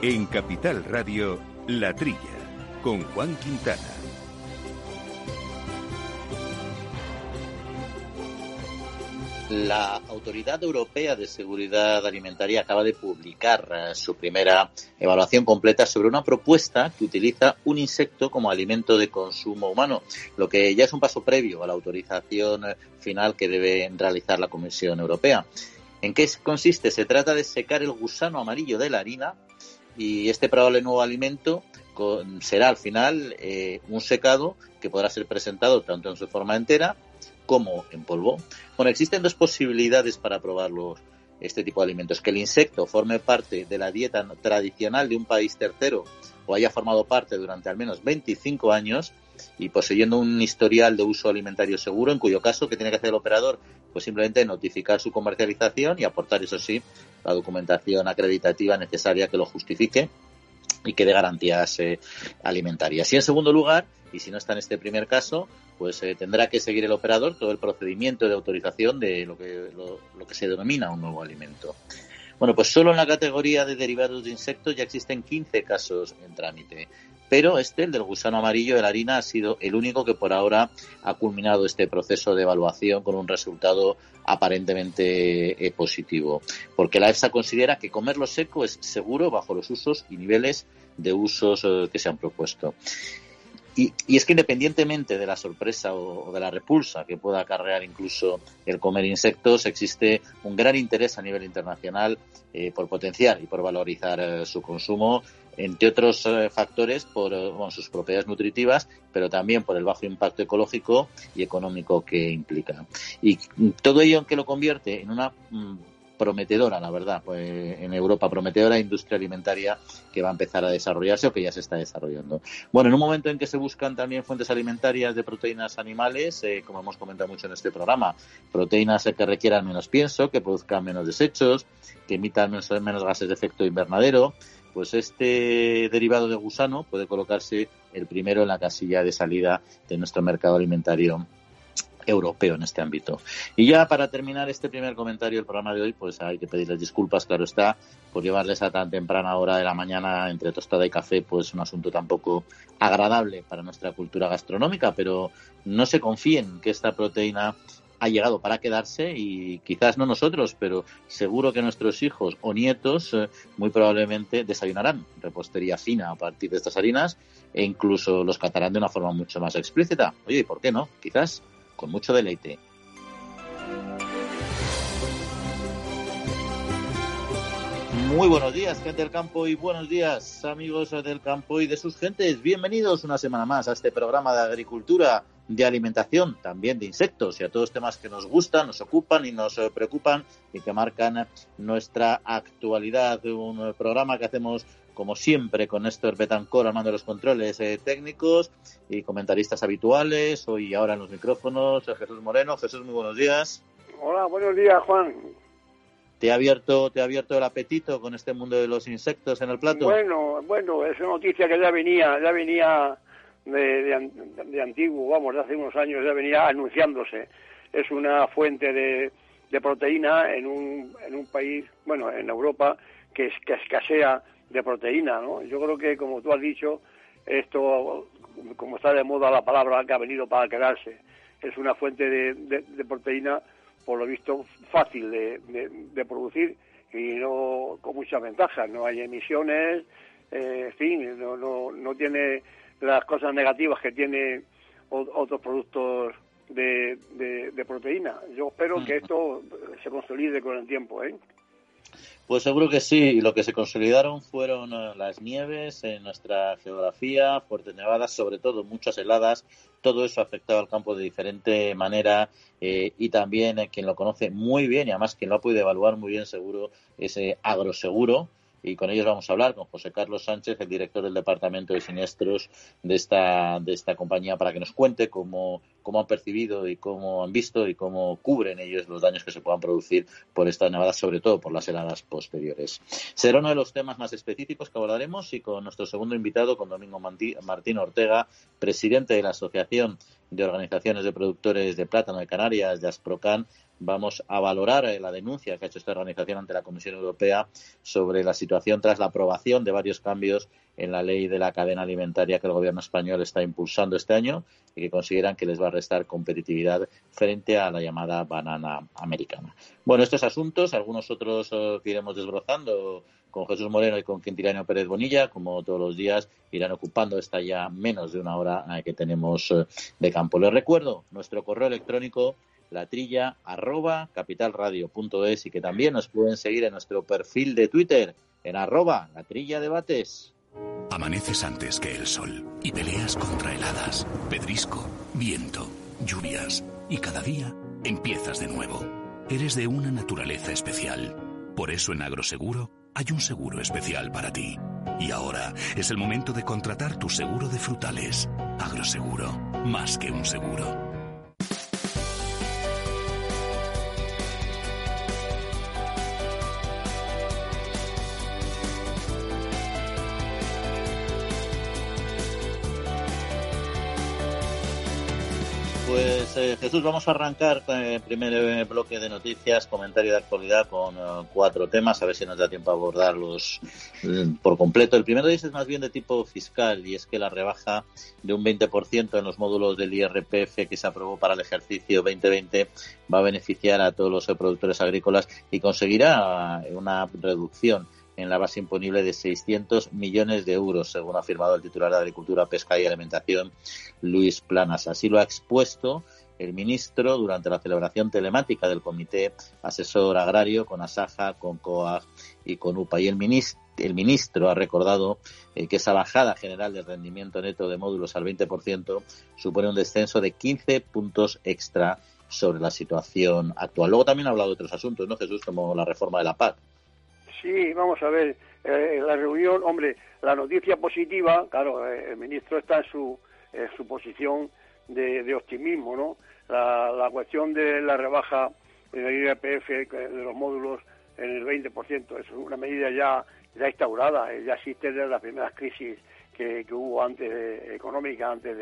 En Capital Radio, La Trilla, con Juan Quintana. La Autoridad Europea de Seguridad Alimentaria acaba de publicar eh, su primera evaluación completa sobre una propuesta que utiliza un insecto como alimento de consumo humano, lo que ya es un paso previo a la autorización eh, final que debe realizar la Comisión Europea. ¿En qué consiste? Se trata de secar el gusano amarillo de la harina y este probable nuevo alimento será al final eh, un secado que podrá ser presentado tanto en su forma entera como en polvo. Bueno, existen dos posibilidades para probar este tipo de alimentos. Que el insecto forme parte de la dieta tradicional de un país tercero o haya formado parte durante al menos 25 años y poseyendo un historial de uso alimentario seguro, en cuyo caso, que tiene que hacer el operador? Pues simplemente notificar su comercialización y aportar, eso sí, la documentación acreditativa necesaria que lo justifique y que dé garantías eh, alimentarias. Y en segundo lugar, y si no está en este primer caso, pues eh, tendrá que seguir el operador todo el procedimiento de autorización de lo que, lo que se denomina un nuevo alimento. Bueno, pues solo en la categoría de derivados de insectos ya existen 15 casos en trámite. Pero este, el del gusano amarillo de la harina, ha sido el único que por ahora ha culminado este proceso de evaluación con un resultado aparentemente eh, positivo. Porque la EFSA considera que comerlo seco es seguro bajo los usos y niveles de usos eh, que se han propuesto. Y, es que independientemente de la sorpresa o, de la repulsa que pueda acarrear incluso el comer insectos, existe un gran interés a nivel internacional eh, por potenciar y por valorizar eh, su consumo, entre otros eh, factores por sus propiedades nutritivas, pero también por el bajo impacto ecológico y económico que implica. Y todo ello que lo convierte en una mm, prometedora, la verdad, pues, en Europa, prometedora industria alimentaria que va a empezar a desarrollarse o que ya se está desarrollando. Bueno, en un momento en que se buscan también fuentes alimentarias de proteínas animales, eh, como hemos comentado mucho en este programa, proteínas que requieran menos pienso, que produzcan menos desechos, que emitan menos, menos gases de efecto invernadero, pues este derivado de gusano puede colocarse el primero en la casilla de salida de nuestro mercado alimentario europeo en este ámbito. Y ya para terminar este primer comentario del programa de hoy, pues hay que pedirles disculpas, claro está, por llevarles a tan temprana hora de la mañana entre tostada y café, pues un asunto tampoco agradable para nuestra cultura gastronómica, pero no se confíen que esta proteína ha llegado para quedarse y quizás no nosotros, pero seguro que nuestros hijos o nietos eh, muy probablemente desayunarán repostería fina a partir de estas harinas e incluso los catarán de una forma mucho más explícita. Oye, ¿y por qué no? Quizás con mucho deleite. Muy buenos días, gente del campo, y buenos días, amigos del campo y de sus gentes. Bienvenidos una semana más a este programa de agricultura, de alimentación, también de insectos y a todos los temas que nos gustan, nos ocupan y nos preocupan y que marcan nuestra actualidad. Un programa que hacemos como siempre, con Néstor Betancor armando los controles eh, técnicos y comentaristas habituales. Hoy ahora en los micrófonos, Jesús Moreno. Jesús, muy buenos días. Hola, buenos días, Juan. ¿Te ha abierto, te ha abierto el apetito con este mundo de los insectos en el plato? Bueno, bueno, es una noticia que ya venía, ya venía de, de, antiguo, vamos, de hace unos años ya venía anunciándose. Es una fuente de, de proteína en un, en un país, bueno, en Europa, que, que escasea de proteína, ¿no? Yo creo que, como tú has dicho, esto, como está de moda la palabra que ha venido para quedarse, es una fuente de, de, proteína, por lo visto, fácil de, de, producir y no con muchas ventajas. No hay emisiones, eh, en fin, no, no, no tiene las cosas negativas que tiene otros productos de, de, proteína. Yo espero que esto se consolide con el tiempo, ¿eh? Pues seguro que sí. Lo que se consolidaron fueron eh, las nieves en nuestra geografía, fuertes nevadas, sobre todo muchas heladas. Todo eso ha afectado al campo de diferente manera eh, y también eh, quien lo conoce muy bien y además quien lo ha podido evaluar muy bien seguro es Agroseguro y con ellos vamos a hablar con José Carlos Sánchez, el director del Departamento de Siniestros de esta, de esta compañía, para que nos cuente cómo, cómo han percibido y cómo han visto y cómo cubren ellos los daños que se puedan producir por estas nevadas, sobre todo por las heladas posteriores. Será uno de los temas más específicos que abordaremos y con nuestro segundo invitado, con Domingo Martín Ortega, presidente de la Asociación de organizaciones de productores de plátano de Canarias, de Asprocan, vamos a valorar eh, la denuncia que ha hecho esta organización ante la Comisión Europea sobre la situación tras la aprobación de varios cambios en la ley de la cadena alimentaria que el gobierno español está impulsando este año y que consideran que les va a restar competitividad frente a la llamada banana americana. Bueno, estos asuntos, algunos otros eh, que iremos desbrozando con Jesús Moreno y con Quintilano Pérez Bonilla, como todos los días, irán ocupando esta ya menos de una hora eh, que tenemos de campo. Les recuerdo nuestro correo electrónico la trilla arroba capitalradio.es y que también nos pueden seguir en nuestro perfil de Twitter en arroba la trilla debates. Amaneces antes que el sol y peleas contra heladas, pedrisco, viento, lluvias y cada día empiezas de nuevo. Eres de una naturaleza especial. Por eso en Agroseguro hay un seguro especial para ti. Y ahora es el momento de contratar tu seguro de frutales. Agroseguro, más que un seguro. Pues eh, Jesús, vamos a arrancar el primer eh, bloque de noticias, comentario de actualidad con eh, cuatro temas, a ver si nos da tiempo a abordarlos por completo. El primero de es más bien de tipo fiscal y es que la rebaja de un 20% en los módulos del IRPF que se aprobó para el ejercicio 2020 va a beneficiar a todos los productores agrícolas y conseguirá una reducción en la base imponible de 600 millones de euros, según ha afirmado el titular de Agricultura, Pesca y Alimentación, Luis Planas. Así lo ha expuesto el ministro durante la celebración telemática del Comité Asesor Agrario con Asaja, con COAG y con UPA. Y el ministro, el ministro ha recordado eh, que esa bajada general del rendimiento neto de módulos al 20% supone un descenso de 15 puntos extra sobre la situación actual. Luego también ha hablado de otros asuntos, ¿no, Jesús? Como la reforma de la PAC. Sí, vamos a ver, eh, la reunión, hombre, la noticia positiva, claro, eh, el ministro está en su, su posición de, optimismo, ¿no? La, cuestión de la rebaja de la IRPF de los módulos en el 20% es una medida ya, ya instaurada, eh, ya existe desde las primeras crisis que, hubo antes de, económica, antes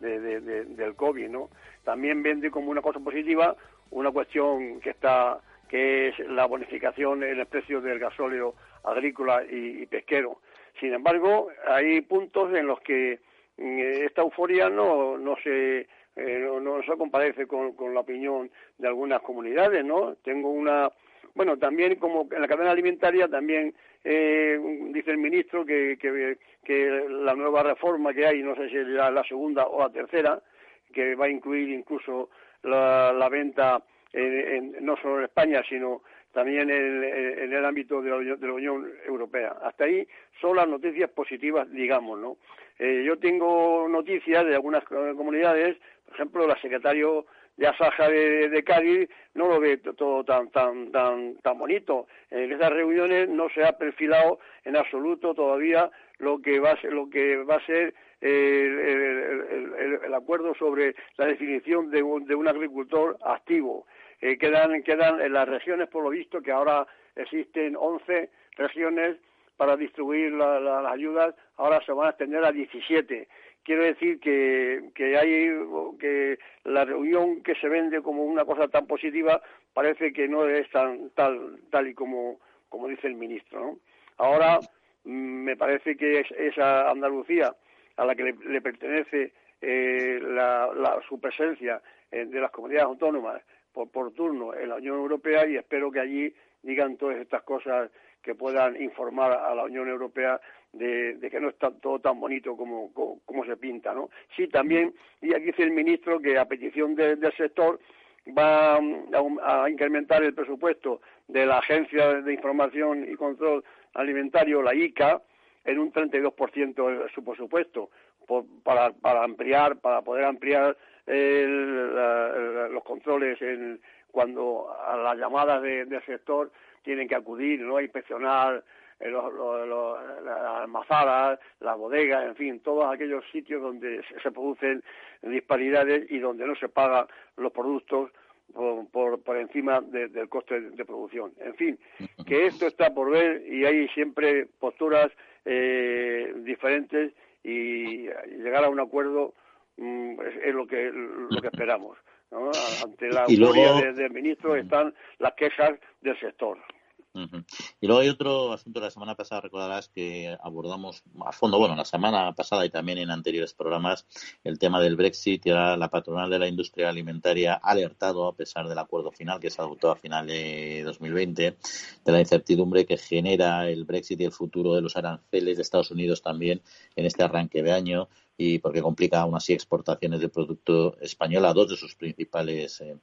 del COVID, ¿no? También vende como una cosa positiva una cuestión que está que es la bonificación en el precio del gasóleo agrícola y, pesquero. Sin embargo, hay puntos en los que mm, esta euforia no, no se eh, no, se compadece con, la opinión de algunas comunidades, ¿no? Tengo una bueno, también como en la cadena alimentaria también eh, dice el ministro que, que, la nueva reforma que hay, no sé si es la, segunda o la tercera, que va a incluir incluso la venta no solo en España, sino también en, el ámbito de la, Unión Europea. Hasta ahí son las noticias positivas, digamos, ¿no? Eh, yo tengo noticias de algunas comunidades, por ejemplo, la secretario de Asaja de, Cádiz no lo ve todo tan tan tan tan bonito. En esas reuniones no se ha perfilado en absoluto todavía lo que va a ser, lo que va a ser el, acuerdo sobre la definición de un agricultor activo. Eh, quedan, quedan en las regiones, por lo visto, que ahora existen 11 regiones para distribuir las ayudas, ahora se van a extender a 17. Quiero decir que, que hay que la reunión que se vende como una cosa tan positiva parece que no es tan tal tal y como, como dice el ministro. ¿no? Ahora mm, me parece que es esa Andalucía a la que le, pertenece eh, la, su presencia eh, de las comunidades autónomas por, turno en la Unión Europea y espero que allí digan todas estas cosas que puedan informar a la Unión Europea de, que no está todo tan bonito como, como, se pinta, ¿no? Sí, también, y aquí dice el ministro que a petición del sector va a, incrementar el presupuesto de la Agencia de Información y Control Alimentario, la ICA, en un 32% de su presupuesto, para, para ampliar, para poder ampliar los controles en, cuando a las llamadas del sector tienen que acudir ¿no? a inspeccionar eh, las almazadas, las bodegas, en fin, todos aquellos sitios donde se producen disparidades y donde no se pagan los productos por, por, encima del coste de, producción. En fin, que esto está por ver y hay siempre posturas eh, diferentes y llegar a un acuerdo es, lo que lo que esperamos. Ante la autoridad del ministro están las quejas del sector. Y luego hay otro asunto, la semana pasada recordarás que abordamos a fondo, bueno, la semana pasada y también en anteriores programas, el tema del Brexit y ahora la patronal de la industria alimentaria ha alertado, a pesar del acuerdo final que se adoptó a final de 2020, de la incertidumbre que genera el Brexit y el futuro de los aranceles de Estados Unidos también en este arranque de año y porque complica aún así exportaciones de producto español a dos de sus principales eh,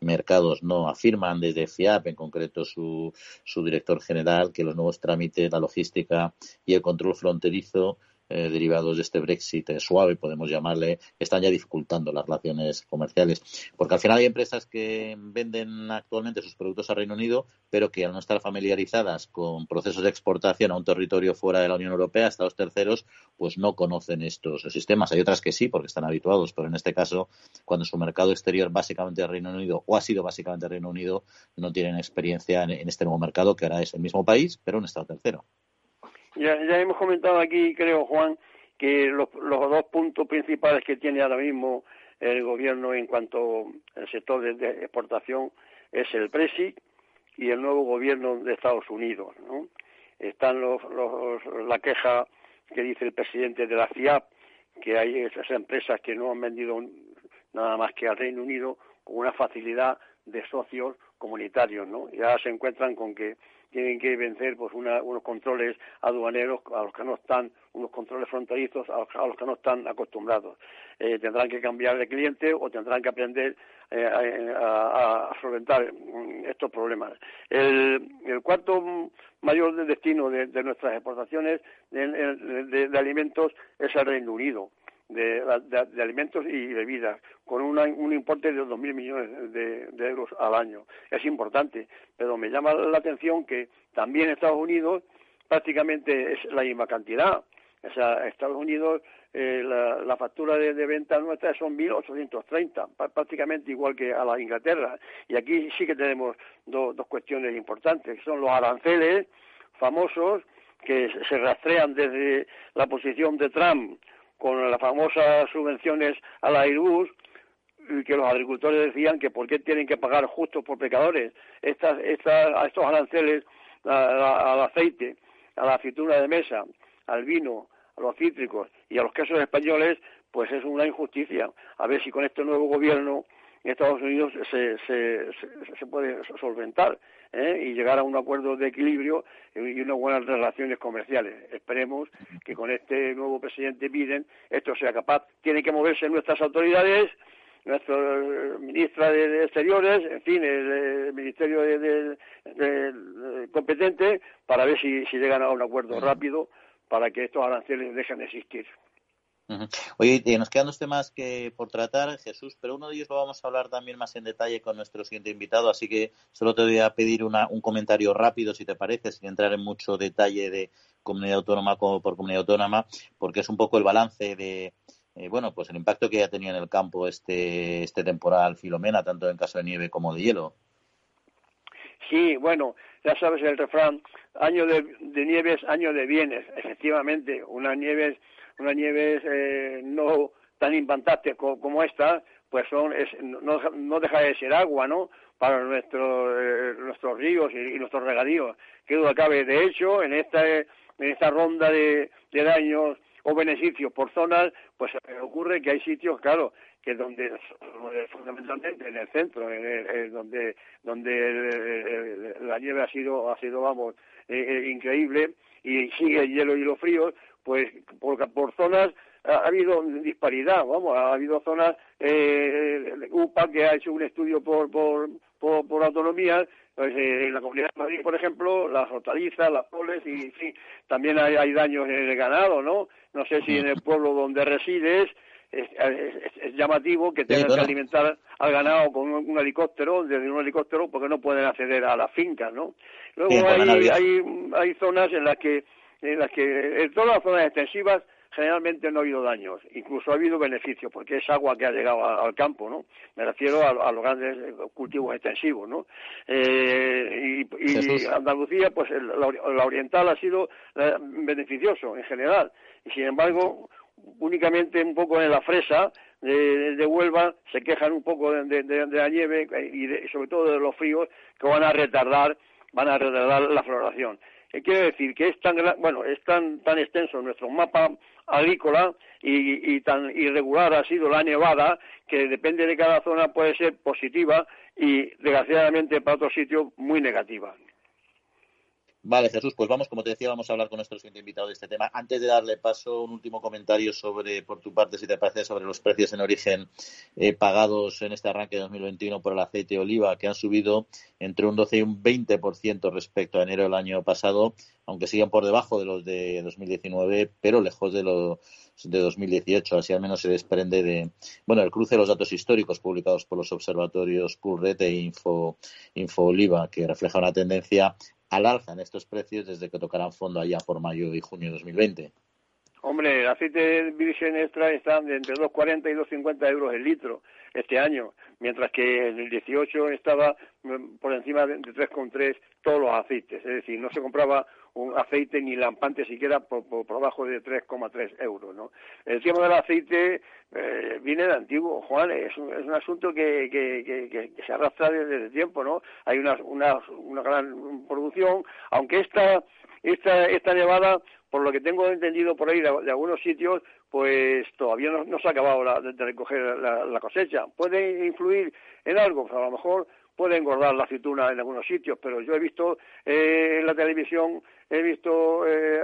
mercados. No afirman desde FIAP, en concreto su, su director general, que los nuevos trámites, la logística y el control fronterizo eh, derivados de este Brexit eh, suave, podemos llamarle, están ya dificultando las relaciones comerciales. Porque al final hay empresas que venden actualmente sus productos al Reino Unido, pero que al no estar familiarizadas con procesos de exportación a un territorio fuera de la Unión Europea, Estados terceros, pues no conocen estos sistemas. Hay otras que sí, porque están habituados, pero en este caso, cuando su mercado exterior básicamente es Reino Unido o ha sido básicamente Reino Unido, no tienen experiencia en, en este nuevo mercado que ahora es el mismo país, pero un Estado tercero. Ya, ya hemos comentado aquí, creo, Juan, que los, los dos puntos principales que tiene ahora mismo el gobierno en cuanto al sector de, exportación es el Brexit y el nuevo gobierno de Estados Unidos. ¿no? Están los, los, la queja que dice el presidente de la FIAP, que hay esas empresas que no han vendido nada más que al Reino Unido con una facilidad de socios comunitarios, ¿no? Ya se encuentran con que tienen que vencer pues unos controles aduaneros a los que no están, unos controles fronterizos a los, que no están acostumbrados. Eh, tendrán que cambiar de cliente o tendrán que aprender eh, a, solventar mm, estos problemas. El, cuarto mayor destino de, nuestras exportaciones de, alimentos es el Reino Unido de, alimentos y bebidas, con un importe de 2.000 millones de, euros al año. Es importante, pero me llama la atención que también Estados Unidos prácticamente es la misma cantidad. O sea, Estados Unidos, eh, la, factura de, venta nuestra son 1.830, prácticamente igual que a la Inglaterra. Y aquí sí que tenemos dos cuestiones importantes, que son los aranceles famosos que se rastrean desde la posición de Trump con las famosas subvenciones a la Airbus, que los agricultores decían que por qué tienen que pagar justos por pecadores estas, estas, a estos aranceles al aceite, a la aceituna de mesa, al vino, a los cítricos y a los quesos españoles, pues es una injusticia. A ver si con este nuevo gobierno en Estados Unidos se, se, se puede solventar. ¿Eh? y llegar a un acuerdo de equilibrio y unas buenas relaciones comerciales. Esperemos que con este nuevo presidente Biden esto sea capaz. Tienen que moverse nuestras autoridades, nuestro ministra de, Exteriores, en fin, el, ministerio de, competente, para ver si, si llegan a un acuerdo rápido para que estos aranceles dejen de existir. Oye, nos quedan dos temas que por tratar, Jesús, pero uno de ellos lo vamos a hablar también más en detalle con nuestro siguiente invitado, así que solo te voy a pedir un comentario rápido, si te parece, sin entrar en mucho detalle de comunidad autónoma como por comunidad autónoma, porque es un poco el balance de, eh, bueno, pues el impacto que ha tenido en el campo este, este temporal Filomena, tanto en caso de nieve como de hielo. Sí, bueno, ya sabes el refrán, año de, de nieves, año de bienes. Efectivamente, unas nieves una nieve eh, no tan impactante como, esta, pues son no, no deja de ser agua, ¿no? Para nuestro, eh, nuestros ríos y, nuestros regadíos. Que duda cabe. De hecho, en esta, en esta ronda de, daños o beneficios por zonas, pues ocurre que hay sitios, claro, que donde fundamentalmente en el centro, en donde donde la nieve ha sido ha sido vamos eh, increíble y sigue el hielo y los fríos, pues por, por zonas ha, habido disparidad, vamos, ha habido zonas, eh, UPA que ha hecho un estudio por, por, por, autonomía, pues, eh, en la Comunidad de Madrid, por ejemplo, las hortalizas, las poles, y sí, también hay, hay daños en el ganado, ¿no? No sé si en el pueblo donde resides es, llamativo que tengan que alimentar al ganado con un, helicóptero, desde un helicóptero, porque no pueden acceder a las fincas, ¿no? Luego hay, hay, hay zonas en las que en las que en todas las zonas extensivas generalmente no ha habido daños, incluso ha habido beneficios, porque es agua que ha llegado al campo, ¿no? Me refiero a, los grandes cultivos extensivos, ¿no? Eh, y, Andalucía, pues la, oriental ha sido eh, beneficioso en general, y sin embargo, únicamente un poco en la fresa, de, Huelva se quejan un poco de, la nieve y sobre todo de los fríos que van a retardar van a retardar la floración. ¿Qué quiere decir? Que es tan, bueno, es tan, tan extenso nuestro mapa agrícola y, y, tan irregular ha sido la nevada que depende de cada zona puede ser positiva y desgraciadamente para otro sitio muy negativa. Vale, Jesús, pues vamos, como te decía, vamos a hablar con nuestro siguiente invitado de este tema. Antes de darle paso, un último comentario sobre, por tu parte, si te parece, sobre los precios en origen eh, pagados en este arranque de 2021 por el aceite oliva, que han subido entre un 12 y un 20% respecto a enero del año pasado, aunque siguen por debajo de los de 2019, pero lejos de los de 2018. Así al menos se desprende de, bueno, el cruce de los datos históricos publicados por los observatorios Pulret e Info, Info Oliva, que refleja una tendencia al alza en estos precios desde que tocarán fondo allá por mayo y junio de 2020. Hombre, el aceite virgen extra está entre 2,40 y 2,50 euros el litro este año, mientras que en el 18 estaba mm, por encima de 3,3 todos los aceites, es decir, no se compraba un aceite ni lampante siquiera por, por, abajo de 3,3 euros. ¿no? El tema del aceite eh, viene de antiguo, Juan, es un, es un asunto que, que, que, se arrastra desde, el tiempo, ¿no? Hay una, una, una gran producción, aunque esta, esta, esta nevada, por lo que tengo entendido por ahí de, algunos sitios, pues todavía no, se ha acabado de, recoger la, cosecha. ¿Puede influir en algo? Pues a lo mejor puede engordar la aceituna en algunos sitios, pero yo he visto eh, en la televisión, he visto eh,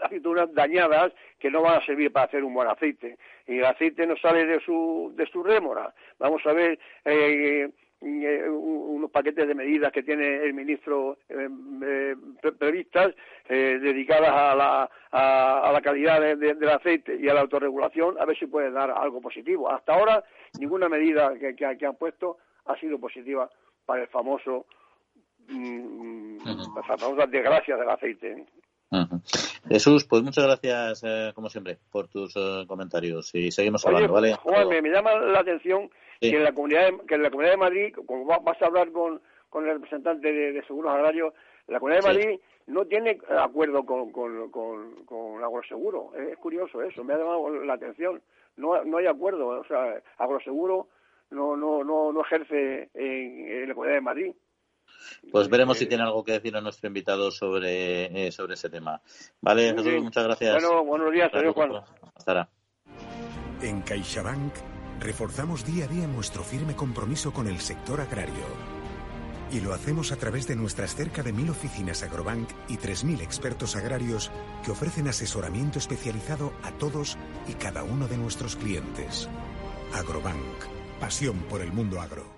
aceitunas dañadas que no van a servir para hacer un buen aceite. Y el aceite no sale de su, de su rémora. Vamos a ver eh, eh unos paquetes de medidas que tiene el ministro eh, previstas dedicadas a la, a, la calidad del aceite y a la autorregulación, a ver si puede dar algo positivo. Hasta ahora, ninguna medida que, que han puesto ha sido positiva para el famoso mm, la famosa desgracia del aceite. Jesús, pues muchas gracias, eh, como siempre, por tus eh, comentarios y seguimos hablando, ¿vale? Juan, me, llama la atención que, en la comunidad de, que en la Comunidad de Madrid, como vas a hablar con, con el representante de, Seguros Agrarios, la Comunidad de Madrid no tiene acuerdo con, con, con, con Agroseguro. Es curioso eso, me ha llamado la atención. No, no hay acuerdo, o sea, Agroseguro no, no, no, no ejerce en, la Comunidad de Madrid. Pues veremos si tiene algo que decir a nuestro invitado sobre, eh, sobre ese tema. Vale, Jesús, muchas gracias. Bueno, buenos días, adiós, Juan. Hasta En CaixaBank reforzamos día a día nuestro firme compromiso con el sector agrario. Y lo hacemos a través de nuestras cerca de mil oficinas Agrobank y 3.000 expertos agrarios que ofrecen asesoramiento especializado a todos y cada uno de nuestros clientes. Agrobank Pasión por el mundo agro.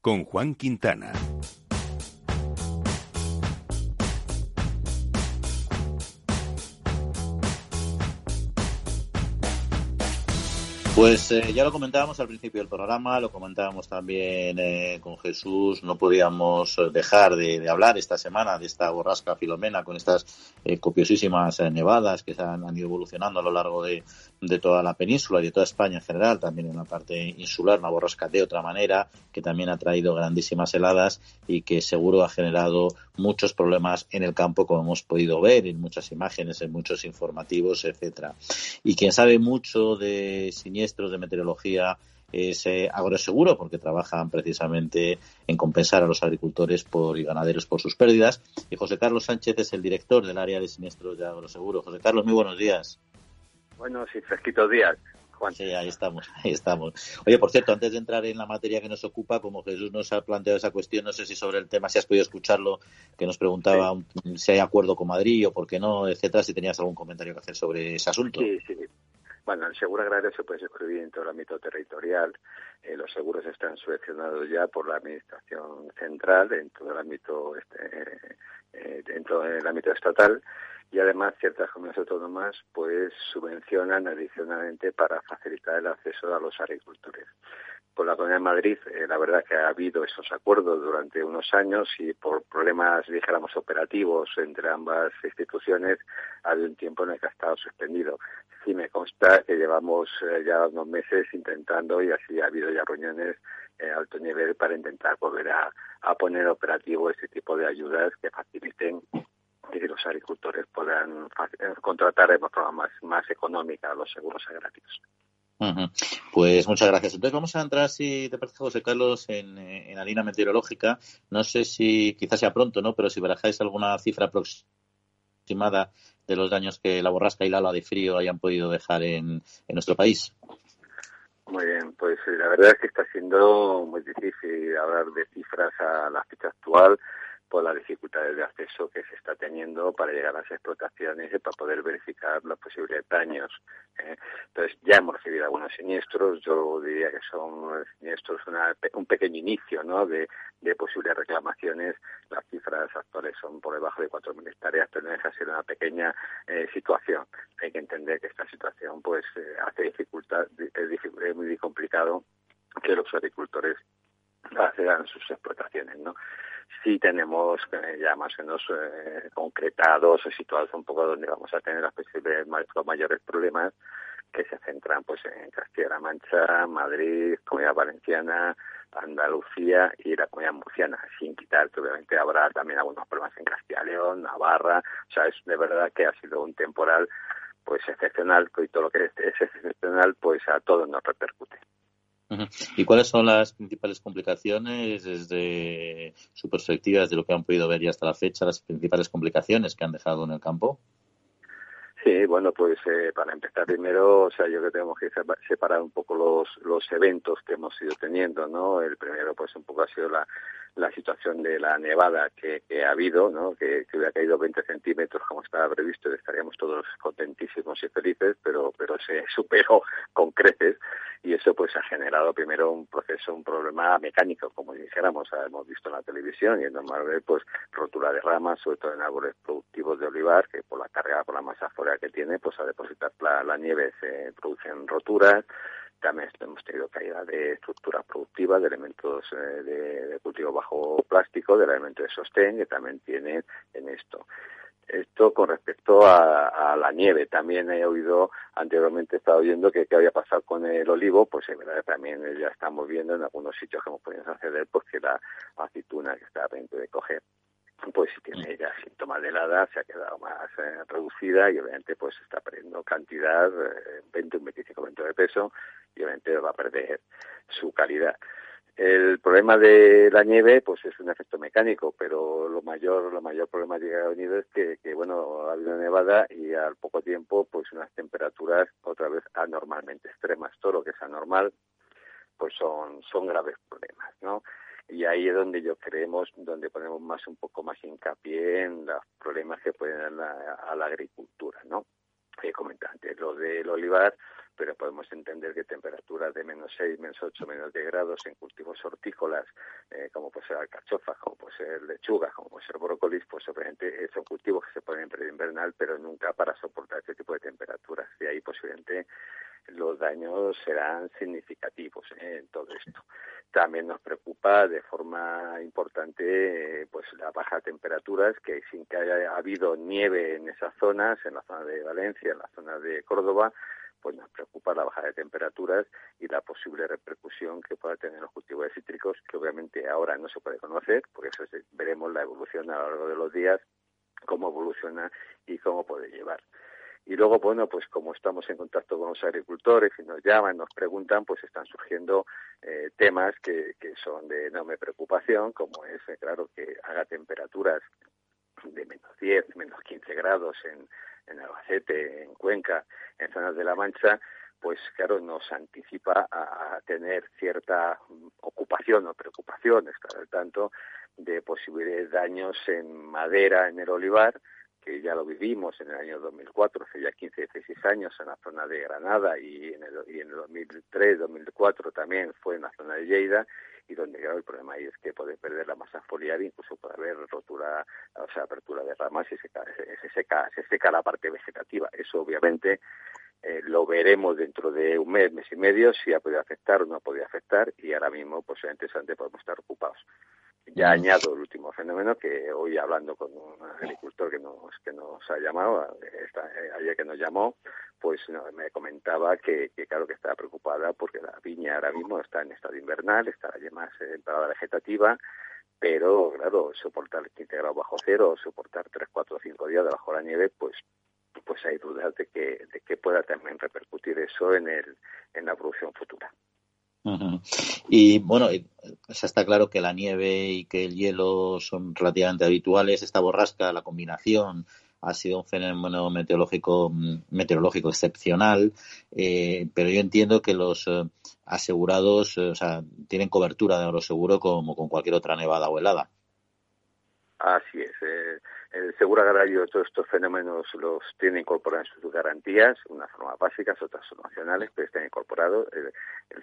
con Juan Quintana. Pues eh, ya lo comentábamos al principio del programa, lo comentábamos también eh, con Jesús, no podíamos dejar de, hablar esta semana de esta borrasca Filomena con estas eh, copiosísimas nevadas que se han, ido evolucionando a lo largo de, toda la península y de toda España en general, también en la parte insular, una borrasca de otra manera, que también ha traído grandísimas heladas y que seguro ha generado muchos problemas en el campo, como hemos podido ver en muchas imágenes, en muchos informativos, etcétera. Y quien sabe mucho de siniestros de meteorología es eh, Agroseguro, porque trabajan precisamente en compensar a los agricultores por, y ganaderos por sus pérdidas. Y José Carlos Sánchez es el director del área de siniestros de Agroseguro. José Carlos, muy buenos días. Buenos y fresquitos días. Sí, ahí estamos, ahí estamos. Oye, por cierto, antes de entrar en la materia que nos ocupa, como Jesús nos ha planteado esa cuestión, no sé si sobre el tema, si has podido escucharlo, que nos preguntaba si hay acuerdo con Madrid o por qué no, etcétera, si tenías algún comentario que hacer sobre ese asunto. Sí, sí. Bueno, el seguro agrario se puede suscribir en todo el ámbito territorial. Eh, los seguros están subvencionados ya por la Administración Central en todo el ámbito, este, eh, ámbito estatal y además ciertas comunidades autónomas pues subvencionan adicionalmente para facilitar el acceso a los agricultores. Con la Comunidad de Madrid, eh, la verdad que ha habido esos acuerdos durante unos años y por problemas, dijéramos, operativos entre ambas instituciones, ha habido un tiempo en el que ha estado suspendido. Sí me consta que llevamos eh, ya unos meses intentando y así ha habido ya reuniones a alto nivel para intentar volver a, poner operativo este tipo de ayudas que faciliten que los agricultores puedan eh, contratar de forma más, más económica los seguros agrarios. Pues muchas gracias. Entonces vamos a entrar, si te parece, José Carlos, en, en la línea meteorológica. No sé si quizás sea pronto, ¿no? Pero si barajáis alguna cifra aproximada de los daños que la borrasca y la ola de frío hayan podido dejar en, en nuestro país. Muy bien, pues eh, la verdad es que está siendo muy difícil hablar de cifras a la fecha actual por las dificultades de acceso que se está teniendo para llegar a las explotaciones y para poder verificar los posibles daños. ¿eh? Entonces, ya hemos recibido algunos siniestros, yo diría que son siniestros un pequeño inicio ¿no? de, posibles reclamaciones. Las cifras actuales son por debajo de 4.000 hectáreas, pero no deja de ser una pequeña eh, situación. Hay que entender que esta situación pues eh, hace dificultad, es, es muy complicado que los agricultores accedan sus explotaciones, ¿no? Sí tenemos eh, ya más o menos eh, concretados o situados un poco donde vamos a tener los mayores problemas que se centran pues en Castilla-La Mancha, Madrid, Comunidad Valenciana, Andalucía y la Comunidad Murciana, sin quitar que obviamente habrá también algunos problemas en Castilla León, Navarra, o sea, es de verdad que ha sido un temporal pues excepcional y todo lo que es excepcional pues a todos nos repercute. ¿Y cuáles son las principales complicaciones desde su perspectiva, desde lo que han podido ver ya hasta la fecha, las principales complicaciones que han dejado en el campo? Sí, bueno, pues eh, para empezar primero, o sea, yo creo que tenemos que separar un poco los, los eventos que hemos ido teniendo, ¿no? El primero, pues un poco ha sido la, la situación de la nevada que, ha habido, ¿no? que, que, hubiera caído 20 centímetros como estaba previsto, estaríamos todos contentísimos y felices, pero, pero se superó con creces y eso pues ha generado primero un proceso, un problema mecánico, como dijéramos, hemos visto en la televisión y es normal ver pues rotura de ramas, sobre todo en árboles productivos de olivar, que por la carga, por la masa fórea que tiene, pues a depositar la nieve se producen roturas, también hemos tenido caída de estructuras productivas, de elementos eh, de, cultivo bajo plástico, del elemento de sostén que también tiene en esto. Esto con respecto a, la nieve. También he oído, anteriormente he estado oyendo que qué había pasado con el olivo, pues en verdad también ya estamos viendo en algunos sitios que hemos podido acceder, pues que la aceituna que está a de coger pues si tiene ya síntomas de helada, se ha quedado más eh, reducida y obviamente pues está perdiendo cantidad, eh, 20, un 25% de peso y obviamente va a perder su calidad. El problema de la nieve, pues es un efecto mecánico, pero lo mayor, lo mayor problema que ha venido es que, que, bueno, ha habido nevada y al poco tiempo, pues unas temperaturas otra vez anormalmente extremas. Todo lo que es anormal, pues son, son graves problemas, ¿no? Y ahí es donde yo creemos, donde ponemos más un poco más hincapié en los problemas que pueden dar a, la agricultura, ¿no? He comentado antes lo del olivar, pero podemos entender que temperaturas de menos 6, menos 8, menos 10 grados en cultivos hortícolas, eh, como puede ser alcachofas, como puede ser lechuga, como puede ser brócolis, pues obviamente son cultivos que se ponen en periodo invernal, pero nunca para soportar este tipo de temperaturas. Y ahí posiblemente los daños serán significativos ¿eh? en todo esto. También nos preocupa de forma importante pues la baja temperaturas, que sin que haya habido nieve en esas zonas, en la zona de Valencia, en la zona de Córdoba, pues nos preocupa la baja de temperaturas y la posible repercusión que pueda tener los cultivos de cítricos, que obviamente ahora no se puede conocer, porque eso veremos la evolución a lo largo de los días, cómo evoluciona y cómo puede llevar. Y luego, bueno, pues como estamos en contacto con los agricultores y nos llaman, nos preguntan, pues están surgiendo eh, temas que, que son de enorme preocupación, como es, eh, claro, que haga temperaturas de menos 10, menos 15 grados en, en Albacete, en Cuenca, en zonas de La Mancha, pues claro, nos anticipa a, tener cierta ocupación o preocupación, estar al tanto de posibles daños en madera en el olivar, que ya lo vivimos en el año 2004, hace ya 15, 16 años en la zona de Granada y en el, y en el 2003, 2004 también fue en la zona de Lleida y donde claro, el problema ahí es que puede perder la masa foliar, incluso puede haber rotura, o sea, apertura de ramas y se, se, seca, se seca la parte vegetativa. Eso obviamente eh, lo veremos dentro de un mes, mes y medio, si ha podido afectar o no ha podido afectar y ahora mismo, pues interesante, podemos estar ocupados. Ya añado el último fenómeno que hoy hablando con un agricultor que nos que nos ha llamado esta, eh, ayer que nos llamó, pues me comentaba que, claro que estaba preocupada porque la viña ahora mismo está en estado invernal, está ya más en parada vegetativa, pero claro soportar 15 grados bajo cero, soportar 3, 4, 5 días debajo de la nieve, pues pues hay dudas de que de que pueda también repercutir eso en el en la producción futura. Y bueno, ya está claro que la nieve y que el hielo son relativamente habituales. Esta borrasca, la combinación, ha sido un fenómeno meteorológico, mm, meteorológico excepcional, eh, pero yo entiendo que los eh, asegurados eh, o sea, tienen cobertura de oro seguro como con cualquier otra nevada o helada. Así es. El seguro agrario todos estos fenómenos los tiene incorporados en sus garantías, unas formas básicas, otras son nacionales, pero están incorporados. El,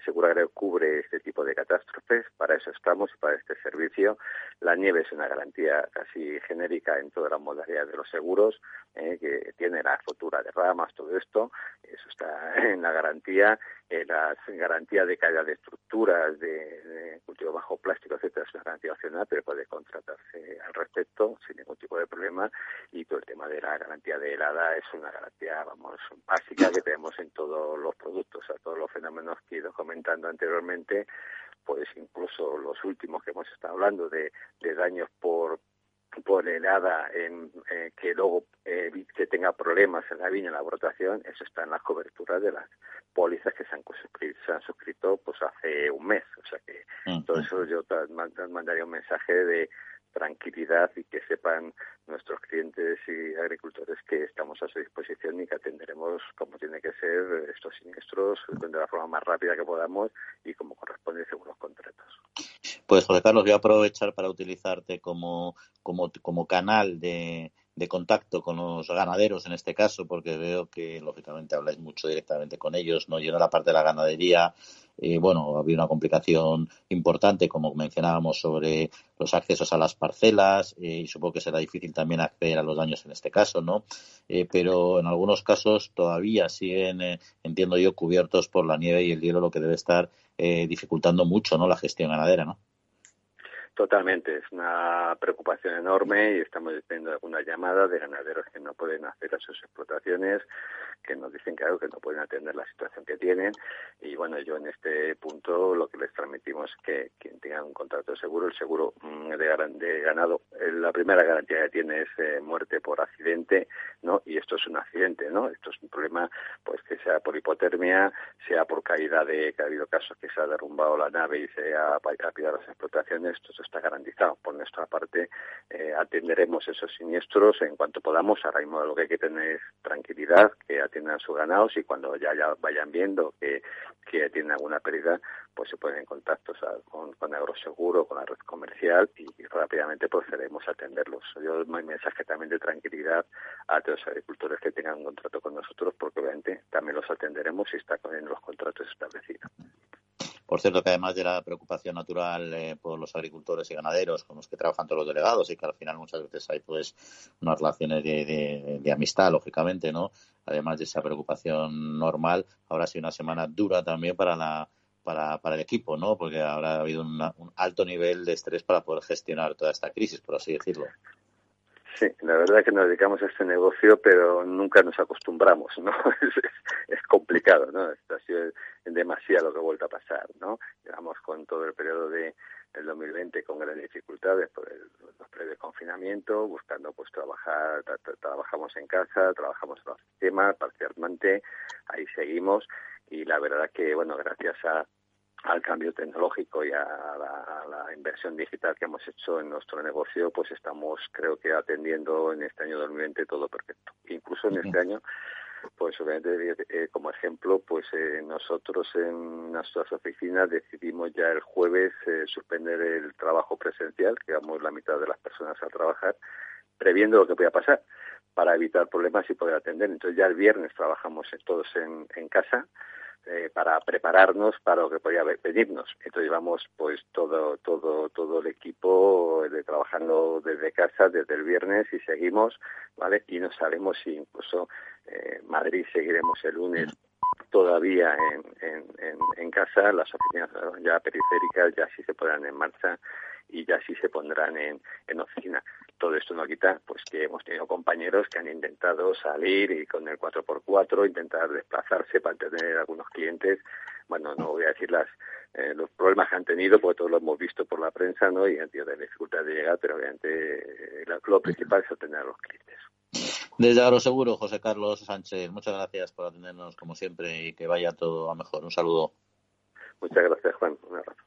seguro agrario cubre este tipo de catástrofes, para eso estamos y para este servicio. La nieve es una garantía casi genérica en todas las modalidades de los seguros, eh, que tiene la rotura de ramas, todo esto, eso está en la garantía. Eh, la garantía de caída de estructuras, de, cultivo bajo plástico, etcétera, es una garantía opcional, pero puede contratarse al respecto sin ningún tipo de problema. Y todo el tema de la garantía de helada es una garantía, vamos, básica que tenemos en todos los productos, a todos los fenómenos que he ido comentando anteriormente, pues incluso los últimos que hemos estado hablando de, de daños por por helada en, eh, que luego eh, que tenga problemas en la viña en la brotación, eso está en las coberturas de las pólizas que se han, se han suscrito pues hace un mes. O sea que todo eso yo mandaría un mensaje de tranquilidad y que sepan nuestros clientes y agricultores que estamos a su disposición y que atenderemos como tiene que ser estos siniestros de la forma más rápida que podamos y como corresponde según los contratos. Pues José Carlos, voy a aprovechar para utilizarte como, como, canal de, contacto con los ganaderos en este caso, porque veo que lógicamente habláis mucho directamente con ellos, no lleno la parte de la ganadería. Eh, bueno, había una complicación importante, como mencionábamos, sobre los accesos a las parcelas eh, y supongo que será difícil también acceder a los daños en este caso, ¿no? Eh, pero en algunos casos todavía siguen, entiendo yo, cubiertos por la nieve y el hielo, lo que debe estar dificultando mucho, ¿no? La gestión ganadera, ¿no? Totalmente, es una preocupación enorme y estamos teniendo alguna llamada de ganaderos que no pueden hacer a sus explotaciones, que nos dicen claro que no pueden atender la situación que tienen y bueno, yo en este punto lo que les transmitimos es que quien tenga un contrato de seguro, el seguro mm, de, ganado, eh, la primera garantía que tiene es eh, muerte por accidente, ¿no? Y esto es un accidente, ¿no? Esto es un problema pues que sea por hipotermia, sea por caída de, que ha habido casos que se ha derrumbado la nave y se ha, ha las explotaciones, esto está garantizado. Por nuestra parte, eh, atenderemos esos siniestros en cuanto podamos. Ahora mismo lo que hay que tener es tranquilidad, que atiendan sus ganados y cuando ya, ya vayan viendo que, que tienen alguna pérdida, pues se ponen en contacto con, con Agroseguro, con la red comercial y, rápidamente procederemos a atenderlos. Yo doy mensaje también de tranquilidad a todos los agricultores que tengan un contrato con nosotros, porque obviamente también los atenderemos si está en los contratos establecidos. Por cierto, que además de la preocupación natural eh, por los agricultores y ganaderos con los que trabajan todos los delegados y que al final muchas veces hay pues unas relaciones de, de, amistad, lógicamente, ¿no? Además de esa preocupación normal, ahora ha sido una semana dura también para la para, para el equipo, ¿no? Porque habrá habido un alto nivel de estrés para poder gestionar toda esta crisis, por así decirlo. Sí, la verdad es que nos dedicamos a este negocio, pero nunca nos acostumbramos, ¿no? es, complicado, ¿no? Esto ha sido demasiado lo que ha vuelto a pasar, ¿no? Llevamos con todo el periodo de el 2020 con grandes dificultades por el, los periodos de confinamiento, buscando pues trabajar, trabajamos en casa, trabajamos en los sistemas parcialmente, ahí seguimos y la verdad que, bueno, gracias a al cambio tecnológico y a la, inversión digital que hemos hecho en nuestro negocio, pues estamos, creo que, atendiendo en este año 2020 todo perfecto. Incluso en este año, pues obviamente, eh, como ejemplo, pues eh, nosotros en nuestras oficinas decidimos ya el jueves eh, suspender el trabajo presencial, que vamos la mitad de las personas a trabajar, previendo lo que pueda pasar para evitar problemas y poder atender. Entonces ya el viernes trabajamos todos en, en casa eh, para prepararnos para lo que podía pedirnos. Entonces llevamos pues todo todo todo el equipo de trabajando desde casa desde el viernes y seguimos, ¿vale? Y no sabemos si incluso eh, Madrid seguiremos el lunes todavía en, en, en, casa, las oficinas ya periféricas ya sí se pondrán en marcha y ya sí se pondrán en, en oficina. Todo esto no quita pues que hemos tenido compañeros que han intentado salir y con el 4x4 intentar desplazarse para tener algunos clientes. Bueno, no voy a decir las, eh, los problemas que han tenido, porque todos lo hemos visto por la prensa, ¿no? Y han tenido dificultad de llegar, pero obviamente eh, lo principal es obtener a los clientes. Desde Seguro, José Carlos Sánchez, muchas gracias por atendernos como siempre y que vaya todo a mejor. Un saludo. Muchas gracias, Juan. Un abrazo.